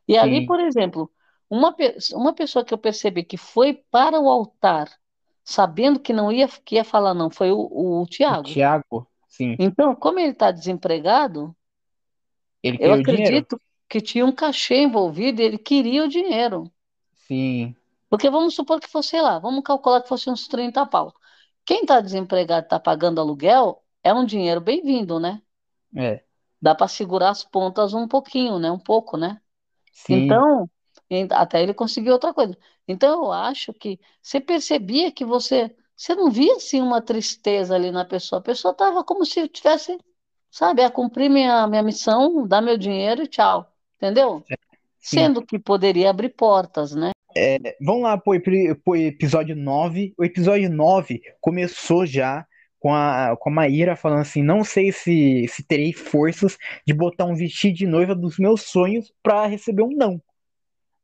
E ali, sim. por exemplo, uma, uma pessoa que eu percebi que foi para o altar, sabendo que não ia, que ia falar não, foi o, o Tiago. Thiago, sim, Então, como ele está desempregado, ele eu queria o dinheiro. acredito que tinha um cachê envolvido e ele queria o dinheiro. Sim, Porque vamos supor que fosse, sei lá, vamos calcular que fosse uns 30 pau. Quem está desempregado e está pagando aluguel é um dinheiro bem-vindo, né? é, Dá para segurar as pontas um pouquinho, né? Um pouco, né? sim, Então, até ele conseguir outra coisa. Então, eu acho que você percebia que você, você não via assim uma tristeza ali na pessoa. A pessoa estava como se tivesse, sabe, a cumprir minha, minha missão, dar meu dinheiro e tchau. Entendeu? sim. Sendo que poderia abrir portas, né? Vamos lá pro, pro episódio 9. O episódio 9 começou já com a, com a Maíra falando assim: não sei se, se terei forças de botar um vestido de noiva dos meus sonhos pra receber um não.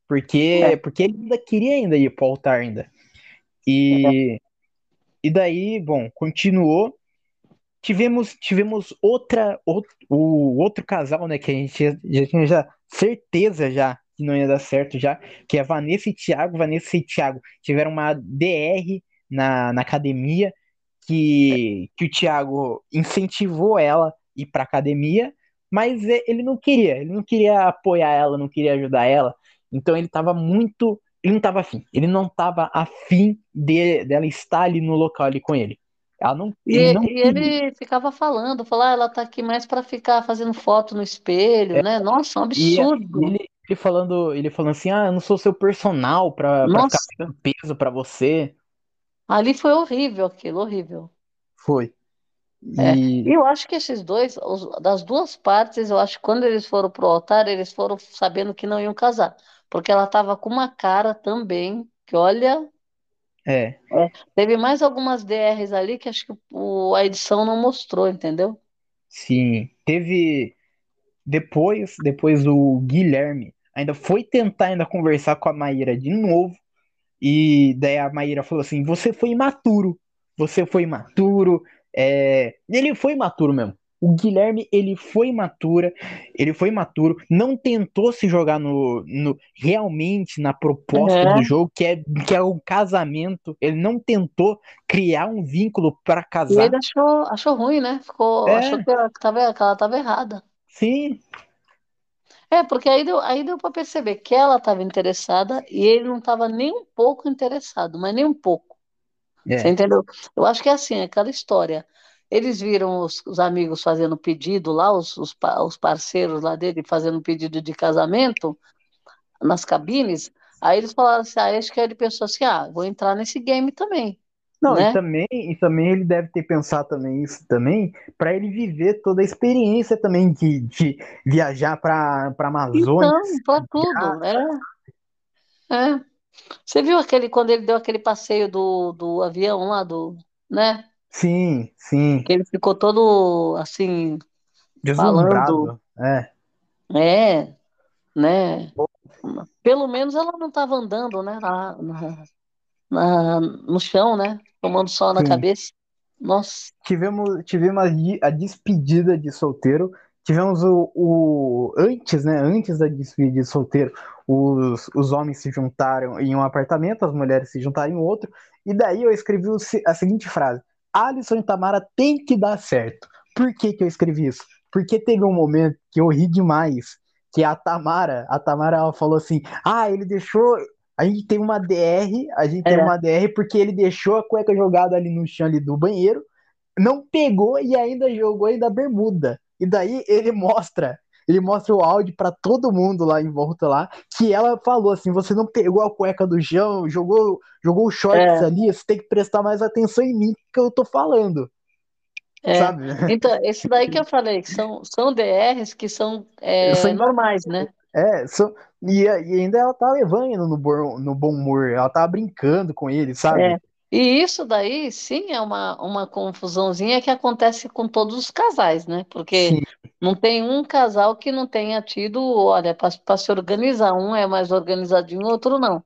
Porque, É, porque ele ainda queria ainda ir pro altar ainda. é. E, e daí, bom, continuou. Tivemos, tivemos outra, outro, o outro casal, né, que a gente já, tinha já certeza já que não ia dar certo já, que é Vanessa e Thiago. Vanessa e Thiago tiveram uma DR na, na academia, que, que o Thiago incentivou ela a ir pra academia, mas e- ele não queria, ele não queria apoiar ela, não queria ajudar ela, então ele tava muito, ele não tava afim, ele não tava afim de, dela estar ali no local ali com ele. Ela não, E, ele não e ele ficava falando, falar, ah, ela tá aqui mais para ficar fazendo foto no espelho, né? Nossa, um E, e absurdo. ele, ele falando, ele falando assim, ah, eu não sou seu personal pra, pra ficar Nossa, peso pra você. ali foi horrível aquilo, horrível. Foi. É, E e eu acho que esses dois, os- das duas partes, eu acho que quando eles foram pro altar, eles foram sabendo que não iam casar, porque ela estava com uma cara também, que olha, é, é, teve mais algumas DRs ali que acho que o- a edição não mostrou, entendeu? sim, teve depois, depois o Guilherme ainda foi tentar ainda conversar com a Maíra de novo, e daí a Maíra falou assim, você foi imaturo, você foi imaturo, é... ele foi imaturo mesmo, O Guilherme, ele foi imatura, ele foi imaturo, não tentou se jogar no, no realmente na proposta É. do jogo, que é, que é um casamento. Ele não tentou criar um vínculo para E casar. ele achou, achou ruim, né? Ficou, É. achou que ela tava, que ela estava errada. Sim, É, porque aí deu, aí deu para perceber que ela estava interessada e ele não estava nem um pouco interessado, mas nem um pouco. Você é. entendeu? Eu acho que é assim, aquela história. Eles viram os, os amigos fazendo pedido lá, os, os, os parceiros lá dele fazendo pedido de casamento nas cabines. Aí eles falaram assim, ah, acho que ele pensou assim, ah, vou entrar nesse game também, Não, e né? também, e também ele deve ter pensado também isso também, para ele viver toda a experiência também de, de viajar para para Amazônia. Então, para tudo, é, é. Você viu aquele quando ele deu aquele passeio do, do avião lá do, né? Sim, sim, Que ele ficou todo assim falando, deslumbrado. É, é, né? Pelo menos ela não estava andando, né? Na, na- na- no chão, né? Tomando sol na sim. cabeça. Nossa, Tivemos, tivemos a, a despedida de solteiro. Tivemos o, o antes, né? Antes da despedida de solteiro, os, os homens se juntaram em um apartamento, as mulheres se juntaram em outro. E daí eu escrevi a seguinte frase: Alisson e Tamara tem que dar certo. Por que, que eu escrevi isso? Porque teve um momento que eu ri demais, que a Tamara, a Tamara ela falou assim: Ah, ele deixou. A gente tem uma DR, a gente tem é, uma DR porque ele deixou a cueca jogada ali no chão ali do banheiro não pegou e ainda jogou ainda bermuda. E daí ele mostra, ele mostra o áudio pra todo mundo lá em volta lá, que ela falou assim: "Você não pegou a cueca do chão, jogou, jogou shorts é, ali, você tem que prestar mais atenção em mim que eu tô falando", é. sabe? Então, esse daí que eu <laughs> falei, que são, são DRs que são é, aí, normais, né? é, só- e, e ainda ela tá levando no bom, no bom humor, ela tá brincando com ele, sabe? É. E isso daí, sim, é uma, uma confusãozinha que acontece com todos os casais, né? Porque Sim, não tem um casal que não tenha tido, olha, para se organizar, um é mais organizadinho, o outro não.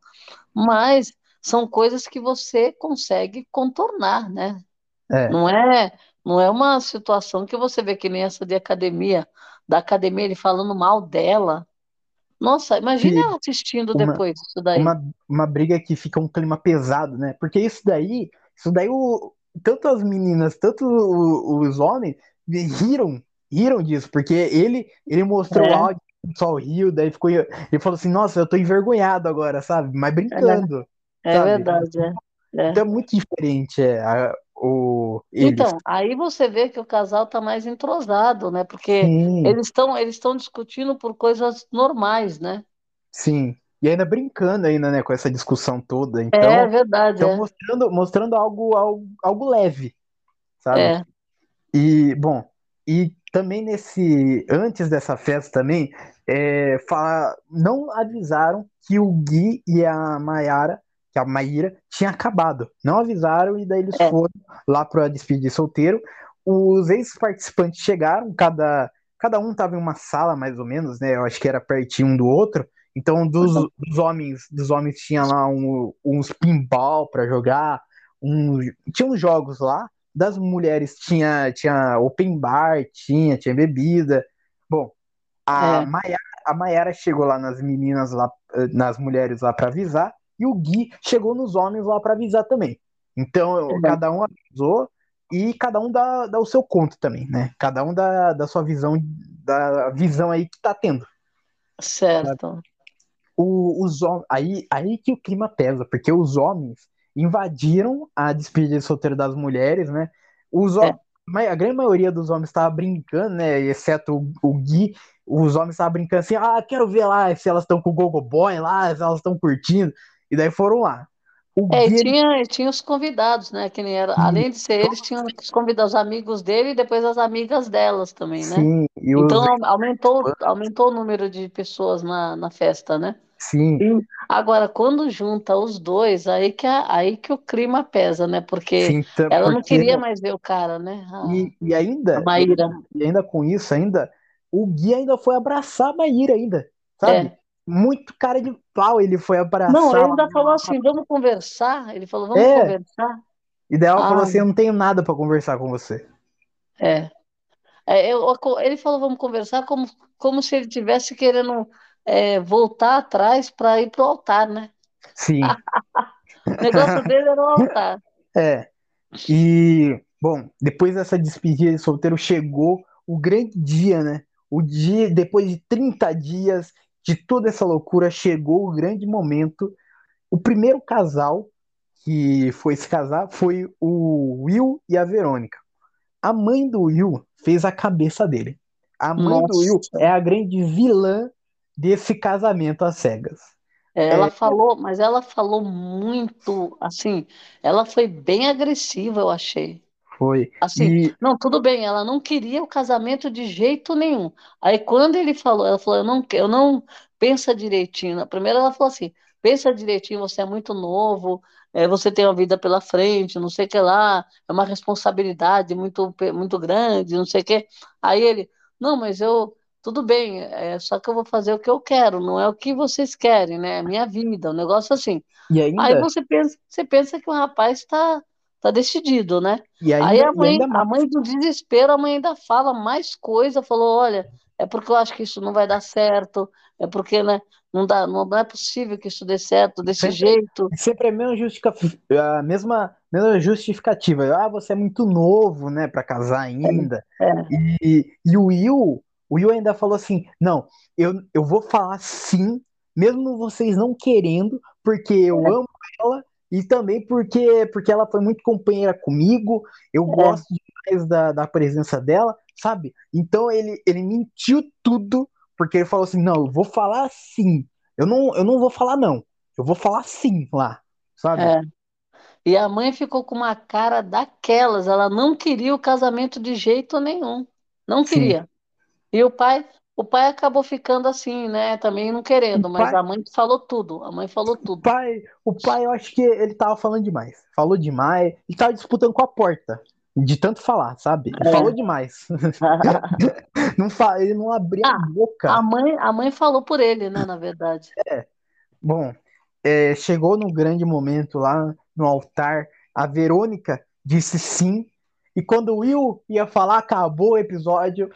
Mas são coisas que você consegue contornar, né? é. Não é, não é uma situação que você vê que nem essa de academia, da academia ele falando mal dela. Nossa, imagina ela assistindo uma, depois isso daí. uma, uma briga que fica um clima pesado, né? Porque isso daí, isso daí o, tanto as meninas, tanto o- os homens riram, riram disso, porque ele ele mostrou É, áudio, o pessoal riu, daí ficou, ele falou assim, nossa, eu tô envergonhado agora, sabe? Mas brincando, é, é verdade, é. É. Então é muito diferente é, o, eles. Então, aí você vê que o casal está mais entrosado, né? Porque Sim, eles estão eles estão discutindo por coisas normais, né? sim. E ainda brincando ainda, né, com essa discussão toda. É Então, verdade, então é. mostrando, mostrando algo, algo, algo leve, sabe? É, E, bom, e também nesse, antes dessa festa também, é, fala, não avisaram que o Gui e a Maiara, que a Maíra, tinha acabado. Não avisaram e daí eles é, foram lá para despedir solteiro. Os ex-participantes chegaram, cada, cada um estava em uma sala mais ou menos, né? Eu acho que era pertinho um do outro. Então, dos, dos homens, dos homens tinha lá um- uns pinball para jogar, um, tinha uns jogos lá das mulheres tinha, tinha open bar, tinha, tinha bebida. Bom, a é. Maiara, a Maiara chegou lá nas meninas lá, eh, nas mulheres lá para avisar, e o Gui chegou nos homens lá para avisar também. Então, é. cada um avisou e cada um dá, dá o seu conto também, né? Cada um dá, dá sua visão, da visão aí que tá tendo. Certo. O, os aí, aí que o clima pesa, porque os homens invadiram a despedida de solteiro das mulheres, né? Os, É. a grande maioria dos homens estava brincando, né? Exceto o, o Gui, os homens estavam brincando assim: ah, quero ver lá se elas estão com o Gogo Boy lá, se elas estão curtindo. E daí foram lá. O É, e tinha, tinha os convidados, né? Que nem era, além de ser eles, tinham os convidados, os amigos dele e depois as amigas delas também, né? sim, e os Então au- aumentou, aumentou o número de pessoas na, na festa, né? sim, E agora, quando junta os dois, aí que, a- aí que o clima pesa, né? Porque sim, tá- ela não porque queria mais ver o cara, né? A, e, e ainda, e Maíra. E ainda com isso, ainda, o Gui ainda foi abraçar a Maíra ainda, sabe? É. Muito cara de pau ele foi Não, abraçar ele ainda falou assim, vamos conversar. Ele falou, vamos É, conversar. e daí ela falou Ah, assim, eu não tenho nada pra conversar com você. é. É, eu- ele falou, vamos conversar como, como se ele tivesse querendo é, voltar atrás para ir pro altar, né? Sim, <laughs> O negócio dele era o altar. <laughs> é. E, bom, depois dessa despedida de solteiro, chegou o grande dia, né? O dia, depois de 30 dias de toda essa loucura, chegou o grande momento. O primeiro casal que foi se casar foi o Will e a Verônica. A mãe do Will fez a cabeça dele. A mãe do Will Nossa. é a grande vilã desse casamento às cegas. É, É, Ela falou, mas ela falou muito, assim, ela foi bem agressiva, eu achei. Foi. Assim, E, não, tudo bem, ela não queria o casamento de jeito nenhum. Aí quando ele falou, ela falou, eu não, eu não pensa direitinho. Na primeira ela falou assim, pensa direitinho, você é muito novo, é, você tem uma vida pela frente, não sei o que lá, é uma responsabilidade muito, muito grande, não sei o que. Aí ele, não, mas eu, tudo bem, é só que eu vou fazer o que eu quero, não é o que vocês querem, né? É minha vida, um negócio assim. e Aí ainda, você pensa, você pensa que o rapaz está tá decidido, né? e Aí a mãe, a mãe do desespero, a mãe ainda fala mais coisa, falou, olha, é porque eu acho que isso não vai dar certo, é porque, né, não dá, não, não é possível que isso dê certo desse Sempre, jeito. sempre é a mesma, justica- a mesma, mesma justificativa. Ah, você é muito novo, né, para casar ainda. É, E, e o Will, o Will ainda falou assim: não, eu, eu vou falar sim, mesmo vocês não querendo, porque eu amo ela e também porque, porque ela foi muito companheira comigo, eu é, gosto demais da, da presença dela, sabe? Então ele, ele mentiu tudo, porque ele falou assim: não, eu vou falar sim, eu não, eu não vou falar não, eu vou falar sim lá, sabe? é. E a mãe ficou com uma cara daquelas, ela não queria o casamento de jeito nenhum, não Sim. queria. E o pai, o pai acabou ficando assim, né, também não O querendo, mas pai, a mãe falou tudo, a mãe falou tudo. pai, o pai, eu acho que ele tava falando demais. Falou demais. Ele tava disputando com a porta. De tanto falar, sabe? Ele falou É. demais. <laughs> Não fa... Ele não abria a Ah, a boca. mãe, a mãe falou por ele, né, na verdade. Bom, é, chegou no grande momento lá no altar. A Verônica disse sim. E quando o Will ia falar, acabou o episódio.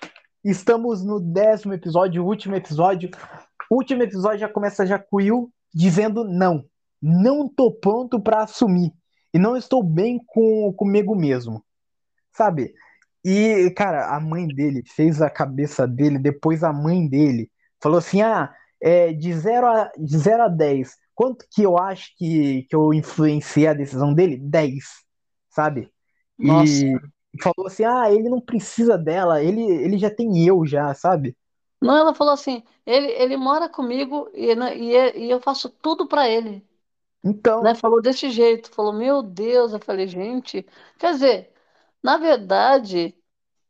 Estamos no décimo episódio, último episódio. Último episódio já começa já Will dizendo não. Não tô pronto para assumir. E não estou bem com, comigo mesmo. Sabe? E, cara, a mãe dele fez a cabeça dele, depois a mãe dele falou assim: ah, é, de zero a, de zero a 10, quanto que eu acho que, que eu influenciei a decisão dele? 10, sabe? Nossa. E falou assim: ah, ele não precisa dela, ele, ele já tem eu já, sabe? Não, ela falou assim, ele, ele mora comigo e, né, e, é- e eu faço tudo para ele, né? Então, Falou desse jeito, falou, meu Deus, eu falei, gente, quer dizer, na verdade,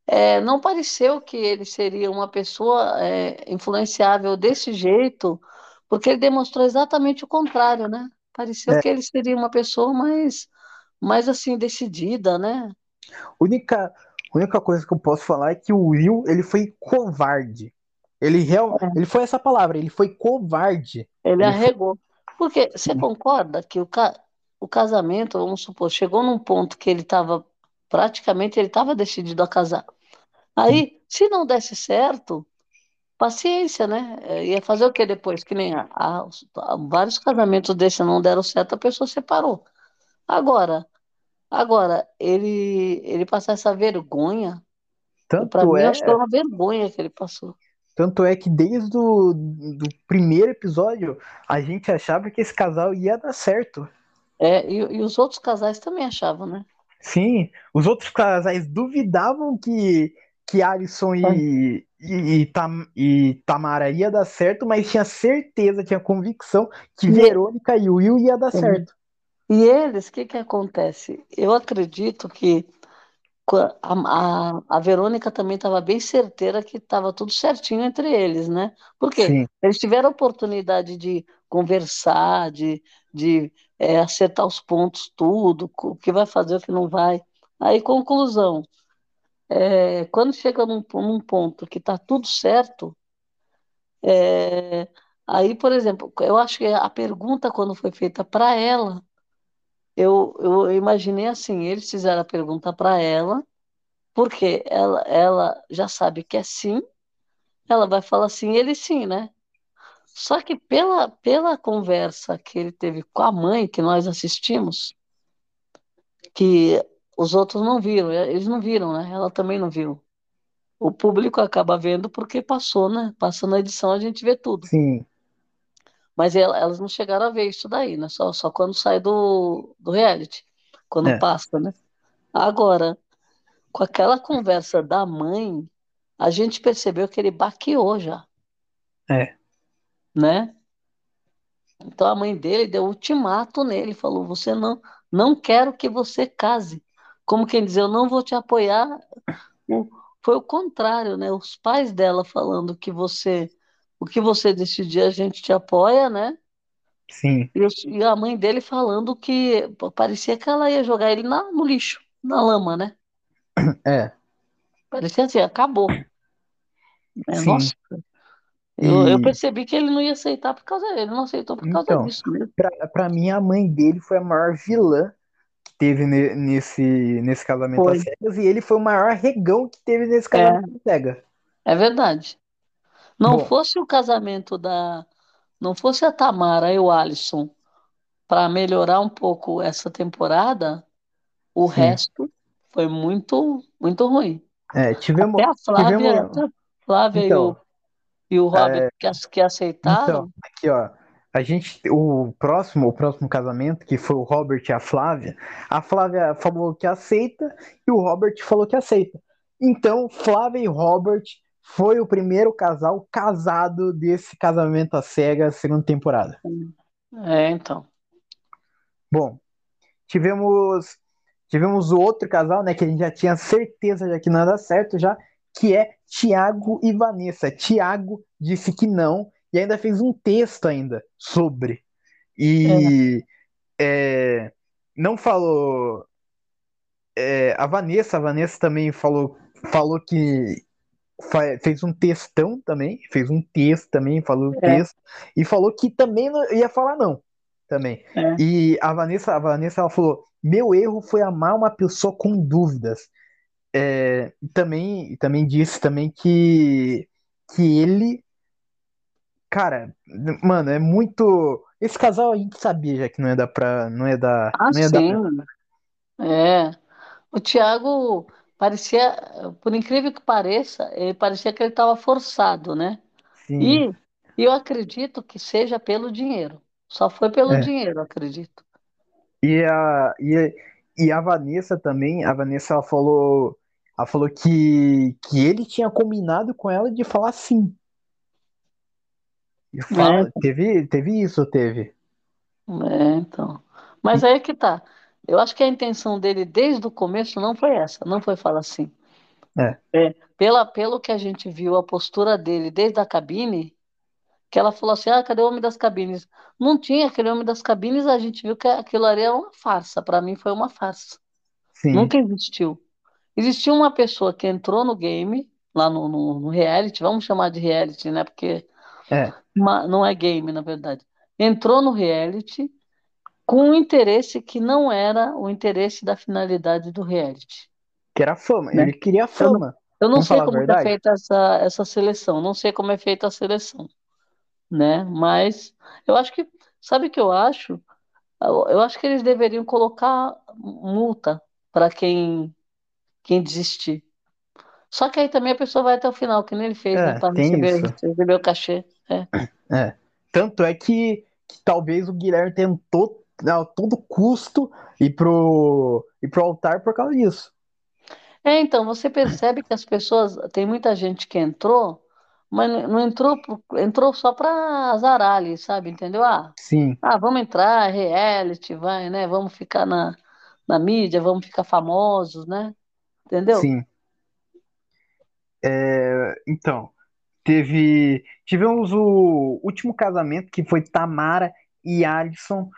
é, não pareceu que ele seria uma pessoa é, influenciável desse jeito, porque ele demonstrou exatamente o contrário, né? Pareceu é, que ele seria uma pessoa mais, mais assim, decidida, né? Única, única coisa que eu posso falar é que o Will, ele foi covarde. Ele, real, ele foi essa palavra, ele foi covarde. Ele Ele foi. arregou. Porque você concorda que o, ca... o casamento, vamos supor, chegou num ponto que ele estava, praticamente, ele estava decidido a casar. Aí, se não desse certo, paciência, né? É, Ia fazer o que depois? Que nem a, a- a- vários casamentos desses não deram certo, a pessoa separou. Agora, agora, ele, ele passar essa vergonha, tanto mim, eu acho que é é uma vergonha que ele passou. Tanto é que desde o do primeiro episódio a gente achava que esse casal ia dar certo. É, e, e os outros casais também achavam, né? Sim, os outros casais duvidavam que, que Alisson e, e, e, Tam, e Tamara ia dar certo, mas tinha certeza, tinha convicção que Verônica e Will ia dar certo. E eles, o que que acontece? Eu acredito que a, a, a Verônica também estava bem certeira que estava tudo certinho entre eles, né? Por quê? Sim, Eles tiveram a oportunidade de conversar, de, de é, acertar os pontos, tudo, o que vai fazer, o que não vai. Aí, conclusão, é, quando chega num, num ponto que está tudo certo, é, aí, por exemplo, eu acho que a pergunta, quando foi feita para ela, Eu, eu imaginei assim, eles fizeram a pergunta para ela, Porque ela, ela já sabe que é sim, ela vai falar sim, ele sim, né? Só que pela, pela conversa que ele teve com a mãe, que nós assistimos, que os outros não viram, eles não viram, né? Ela também não viu. O público acaba vendo porque passou, né? Passa na edição, a gente vê tudo. Sim. Mas elas não chegaram a ver isso daí, né? Só, só quando sai do, do reality, quando É. passa, né? Agora, com aquela conversa da mãe, a gente percebeu que ele baqueou já, É. né? Então a mãe dele deu ultimato nele, falou: "Você não, não quero que você case". Como quem diz, eu não vou te apoiar. Foi o contrário, né? Os pais dela falando que você, o que você decidir, a gente te apoia, né? Sim. E, e a mãe dele falando que parecia que ela ia jogar ele na- no lixo, na lama, né? É. Parecia assim, acabou. Sim. Nossa, eu, eu E percebi que ele não ia aceitar por causa dele, ele não aceitou por causa então, disso mesmo. pra, pra mim, a mãe dele foi a maior vilã que teve ne- nesse, nesse casamento às Foi. cegas, e ele foi o maior regão que teve nesse É, casamento às cegas. é verdade. Não Bom, fosse o casamento da. Não fosse a Tamara e o Alisson para melhorar um pouco essa temporada, o sim. resto foi muito, muito ruim. É, tivemos, Até a Flávia, tivemos, a Flávia e o, então, e o Robert é, que, que aceitaram. então, aqui, ó, a gente, o próximo, o próximo casamento, que foi o Robert e a Flávia, a Flávia falou que aceita e o Robert falou que aceita. Então, Flávia e Robert foi o primeiro casal casado desse casamento às cegas, segunda temporada. É, então. Bom, tivemos tivemos o outro casal, né, que a gente já tinha certeza já que não ia dar certo já, que é Tiago e Vanessa. Tiago disse que não e ainda fez um texto ainda sobre. É, E é, não falou é, a Vanessa, a Vanessa também falou falou que fez um textão também, fez um texto também, falou o é, texto e falou que também não ia falar não, também. é. E a Vanessa, a Vanessa ela falou: "Meu erro foi amar uma pessoa com dúvidas". É, também também disse também que que ele, cara, mano, é muito esse casal a gente sabia já que não ia dar pra, não ia dar, Ah, não ia dar sim. É. O Thiago parecia, por incrível que pareça, parecia que ele estava forçado, né? sim. E, e eu acredito que seja pelo dinheiro. Só foi pelo É. dinheiro, acredito. E a, e, e a Vanessa também, a Vanessa ela falou, ela falou que, que ele tinha combinado com ela de falar sim. E É, fala, teve, teve isso, teve. é, então. Mas aí é que tá. Eu acho que a intenção dele desde o começo não foi essa, não foi falar assim. É, É, pela, pelo que a gente viu, a postura dele desde a cabine, que ela falou assim: ah, cadê o homem das cabines? Não tinha aquele homem das cabines, a gente viu que aquilo ali era uma farsa. Para mim foi uma farsa. sim, Nunca existiu. Existiu uma pessoa que entrou no game, lá no, no, no reality, vamos chamar de reality, né? Porque é, uma- não é game, na verdade. Entrou no reality com um interesse que não era o interesse da finalidade do reality, que era fama, né? ele queria Eu não, fama. eu não Vamos sei como é feita essa, essa seleção, não sei como é feita a seleção, né? Mas eu acho que, sabe o que eu acho? Eu, acho que eles deveriam colocar multa para quem, quem desistir. Só que aí também a pessoa vai até o final, que nem ele fez, né? É, Para tem receber, receber o cachê. É. É. Tanto é que, que talvez o Guilherme tentou a todo custo ir pro, ir pro altar por causa disso. É, então, você percebe que as pessoas, tem muita gente que entrou, mas não entrou, entrou só para azarar ali, sabe? Entendeu? Ah, Sim, ah, vamos entrar, reality, vai, né? Vamos ficar na, na mídia, vamos ficar famosos, né? Entendeu? sim. É, então, teve tivemos o último casamento que foi Tamara e Alisson.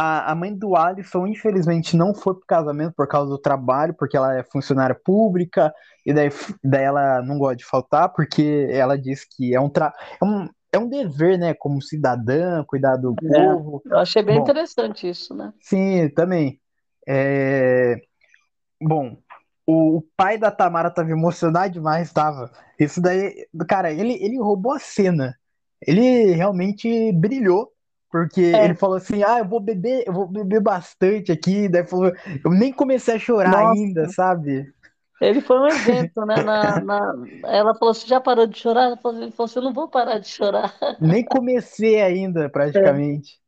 A, a mãe do Alisson, infelizmente, não foi pro casamento por causa do trabalho, porque ela é funcionária pública, e daí, daí ela não gosta de faltar, porque ela diz que é um, tra... é um, é um dever, né, como cidadã, cuidar do É, povo. eu achei bem Bom, interessante isso, né? sim, também. É, Bom, o, pai da Tamara tava emocionado demais, tava. Isso daí, cara, ele, ele roubou a cena. Ele realmente brilhou, porque É. ele falou assim: ah, eu vou beber, eu vou beber bastante aqui. Daí falou, eu nem comecei a chorar Nossa. ainda, sabe? Ele foi um exemplo, né? Na, na... Ela falou: Você já parou de chorar? Ele falou assim: Eu não vou parar de chorar. <laughs> Nem comecei ainda, praticamente.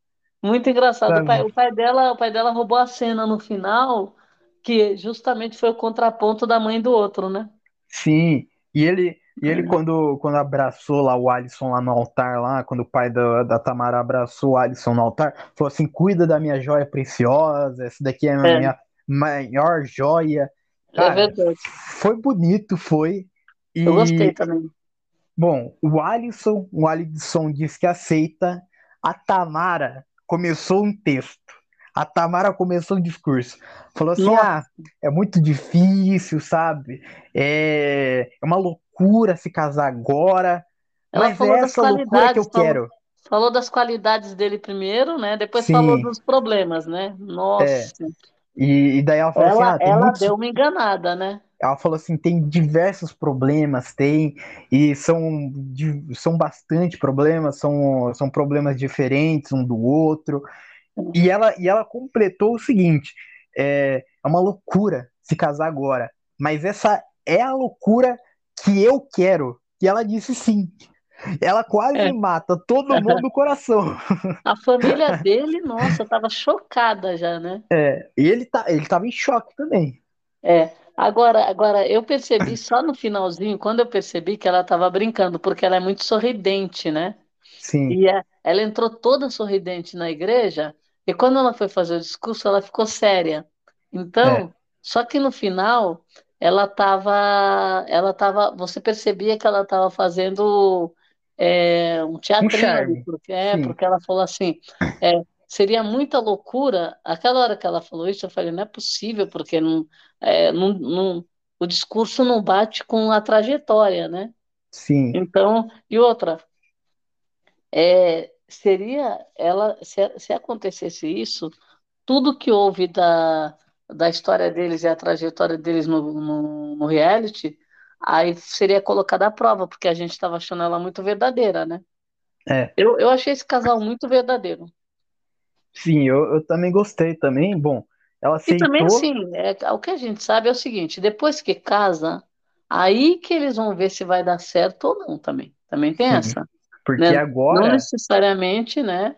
Muito engraçado. O pai, o pai dela, o pai dela roubou a cena no final, que justamente foi o contraponto da mãe do outro, né? Sim, e ele, e ele É. quando, quando abraçou lá o Alisson lá no altar, lá, quando o pai da, da Tamara abraçou o Alisson no altar, falou assim: cuida da minha joia preciosa, essa daqui é a É. minha maior joia. É Cara, verdade. foi bonito, foi. Eu gostei E, também. bom, o Alisson, o Alisson disse que aceita. A Tamara começou um texto. A Tamara começou um discurso. Falou assim: Nossa. ah, é muito difícil, sabe? É, é uma loucura se casar agora. Ela Mas falou é das essa loucura que eu falou, quero. falou das qualidades dele primeiro, né? Depois falou Sim, dos problemas, né? é. Nossa. E, e daí ela falou assim: Ela, ah, tem ela muitos. deu uma enganada, né? Ela falou assim: tem diversos problemas, tem, e são, são bastante problemas, são, são problemas diferentes um do outro. E ela, e ela completou o seguinte: é, é uma loucura se casar agora, mas essa é a loucura que eu quero. E ela disse sim. Ela quase É. mata todo mundo do coração. <laughs> A família dele, nossa, tava chocada já, né? É, e ele, tá, ele tava em choque também. É. Agora, agora eu percebi só no finalzinho, quando eu percebi que ela estava brincando, porque ela é muito sorridente, né? Sim, E é- ela entrou toda sorridente na igreja, e quando ela foi fazer o discurso, ela ficou séria. é, Então, só que no final, ela estava, ela tava, você percebia que ela estava fazendo é, um um ali, charme. porque é, Sim, porque ela falou assim, é, seria muita loucura. Aquela hora que ela falou isso, eu falei, não é possível, porque não, é, não, não- o discurso não bate com a trajetória, né? sim, Então, e outra. É, seria ela, se, se acontecesse isso, tudo que houve da, da história deles e a trajetória deles no, no, no reality, aí seria colocada à prova, porque a gente estava achando ela muito verdadeira, né? é. Eu, eu achei esse casal muito verdadeiro. Sim, eu, eu também gostei também. Bom, ela E também, aceitou, assim, é, o que a gente sabe é o seguinte: depois que casa, aí que eles vão ver se vai dar certo ou não também. Também tem sim, essa, porque né? Não agora necessariamente, né?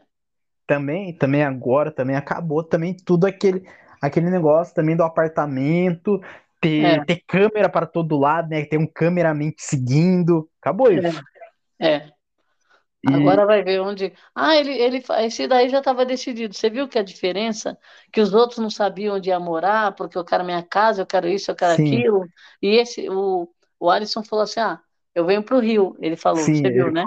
também, também agora também acabou também tudo aquele aquele negócio também do apartamento, É, ter, ter câmera para todo lado, né? Ter um cameraman te seguindo. Acabou isso. é, é. E Agora vai ver onde. Ah, ele, ele, esse daí já estava decidido. Você viu que a diferença? Que os outros não sabiam onde ia morar, porque eu quero minha casa, eu quero isso, eu quero sim, aquilo. E esse, o, o Alisson falou assim: ah, eu venho para o Rio. Ele falou, sim, você viu, ele, né?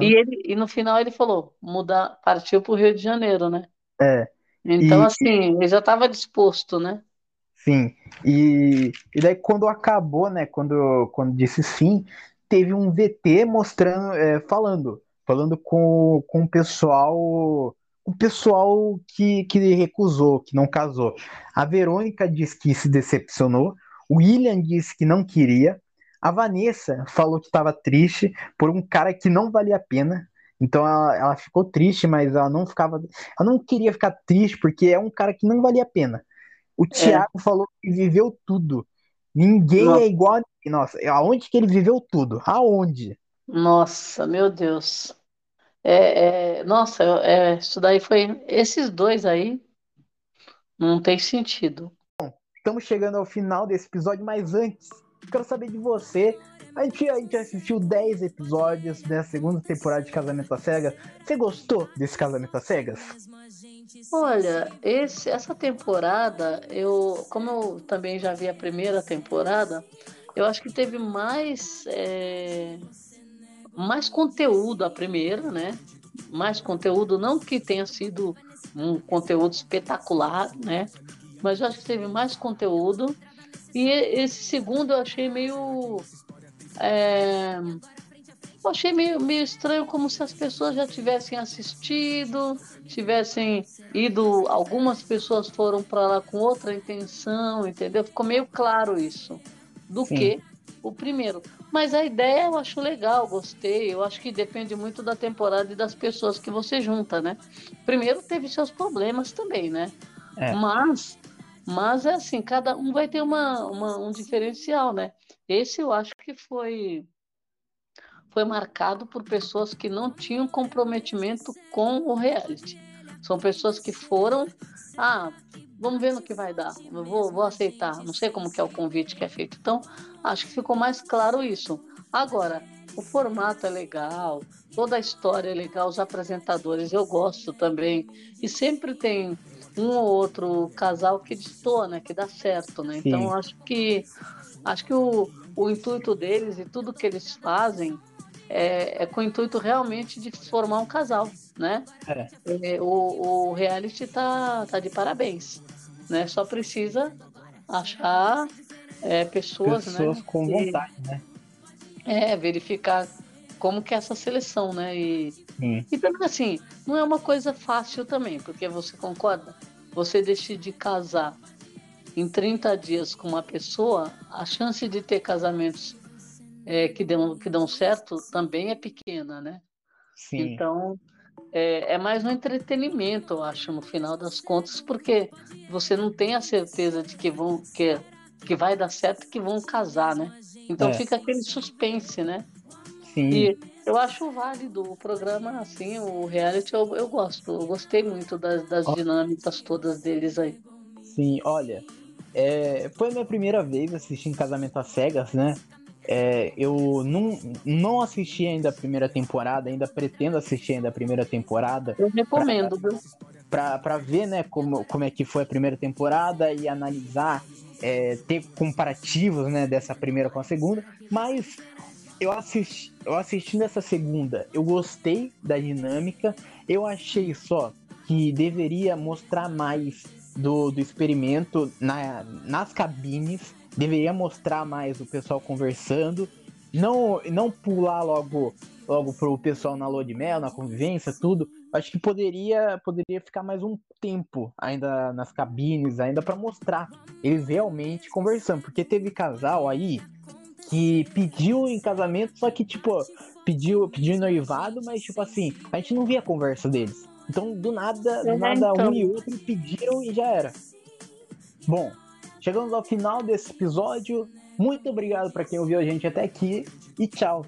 E aham, ele, e no final ele falou, mudar, partiu para o Rio de Janeiro, né? é. Então, E assim, ele já estava disposto, né? sim. E, e daí quando acabou, né? Quando, quando disse sim, teve um VT mostrando, é, falando, falando com, com o pessoal, o pessoal que, que recusou, que não casou. A Verônica disse que se decepcionou, o William disse que não queria, a Vanessa falou que estava triste por um cara que não valia a pena. Então ela, ela ficou triste, mas ela não ficava, ela não queria ficar triste porque é um cara que não valia a pena. O É, Thiago falou que viveu tudo. Ninguém é no- igual a ninguém. Nossa, aonde que ele viveu tudo? Aonde? nossa, meu Deus. É, é, nossa, é, isso daí foi. Esses dois aí não tem sentido. Estamos chegando ao final desse episódio, mas antes, quero saber de você. A gente, a gente assistiu 10 episódios da segunda temporada de Casamento às Cegas. Você gostou desse Casamento às Cegas? Olha, esse, essa temporada, eu, como eu também já vi a primeira temporada, eu acho que teve mais, é, mais conteúdo a primeira, né? Mais conteúdo, não que tenha sido um conteúdo espetacular, né? Mas eu acho que teve mais conteúdo. E esse segundo eu achei meio. É, Eu achei meio, meio estranho, como se as pessoas já tivessem assistido, tivessem ido. Algumas pessoas foram para lá com outra intenção, entendeu? Ficou meio claro isso. Do Sim. que o primeiro. Mas a ideia eu acho legal, gostei. Eu acho que depende muito da temporada e das pessoas que você junta, né? Primeiro teve seus problemas também, né? É. Mas, mas é assim, cada um vai ter uma, uma, um diferencial, né? Esse eu acho que foi foi marcado por pessoas que não tinham comprometimento com o reality. São pessoas que foram, ah, vamos ver no que vai dar, eu vou, vou aceitar, não sei como que é o convite que é feito. Então, acho que ficou mais claro isso. Agora, o formato é legal, toda a história é legal, os apresentadores eu gosto também. E sempre tem um ou outro casal que destoa, né? Que dá certo, né? Então acho que acho que o, o intuito deles e tudo que eles fazem é, é com o intuito realmente de formar um casal, né? É. É, o, o reality tá, tá de parabéns, né? Só precisa achar é, pessoas, pessoas né? com vontade, e, né? É, verificar como que é essa seleção, né? E, e também assim, não é uma coisa fácil também, porque você concorda? Você decidir casar em 30 dias com uma pessoa, a chance de ter casamentos é, que, dão, que dão certo também é pequena, né? Sim. Então, é, é, mais um entretenimento, eu acho, no final das contas, porque você não tem a certeza de que vão que, que vai dar certo que vão casar, né? Então é. fica aquele suspense, né? Sim. E eu acho válido o programa, assim, o reality, eu, eu gosto. Eu gostei muito das, das dinâmicas todas deles aí. Sim, olha, é, foi a minha primeira vez assistindo Casamento às Cegas, né? É, eu não, não assisti ainda a primeira temporada, ainda pretendo assistir ainda a primeira temporada. Eu recomendo, pra, viu? Pra, pra ver, né, como, como é que foi a primeira temporada e analisar, é, ter comparativos, né, dessa primeira com a segunda. Mas eu assisti, eu assistindo essa segunda, eu gostei da dinâmica. Eu achei só que deveria mostrar mais do, do experimento na, nas cabines. Deveria mostrar mais o pessoal conversando. Não, não pular logo logo pro pessoal na lua de mel, na convivência, tudo. Acho que poderia poderia ficar mais um tempo ainda nas cabines, ainda para mostrar eles realmente conversando, porque teve casal aí que pediu em casamento, só que, tipo, pediu, pediu noivado, mas, tipo assim, a gente não via a conversa deles. Então, do nada, do nada, então. um e outro pediram e já era. Bom, chegamos ao final desse episódio. Muito obrigado para quem ouviu a gente até aqui e tchau.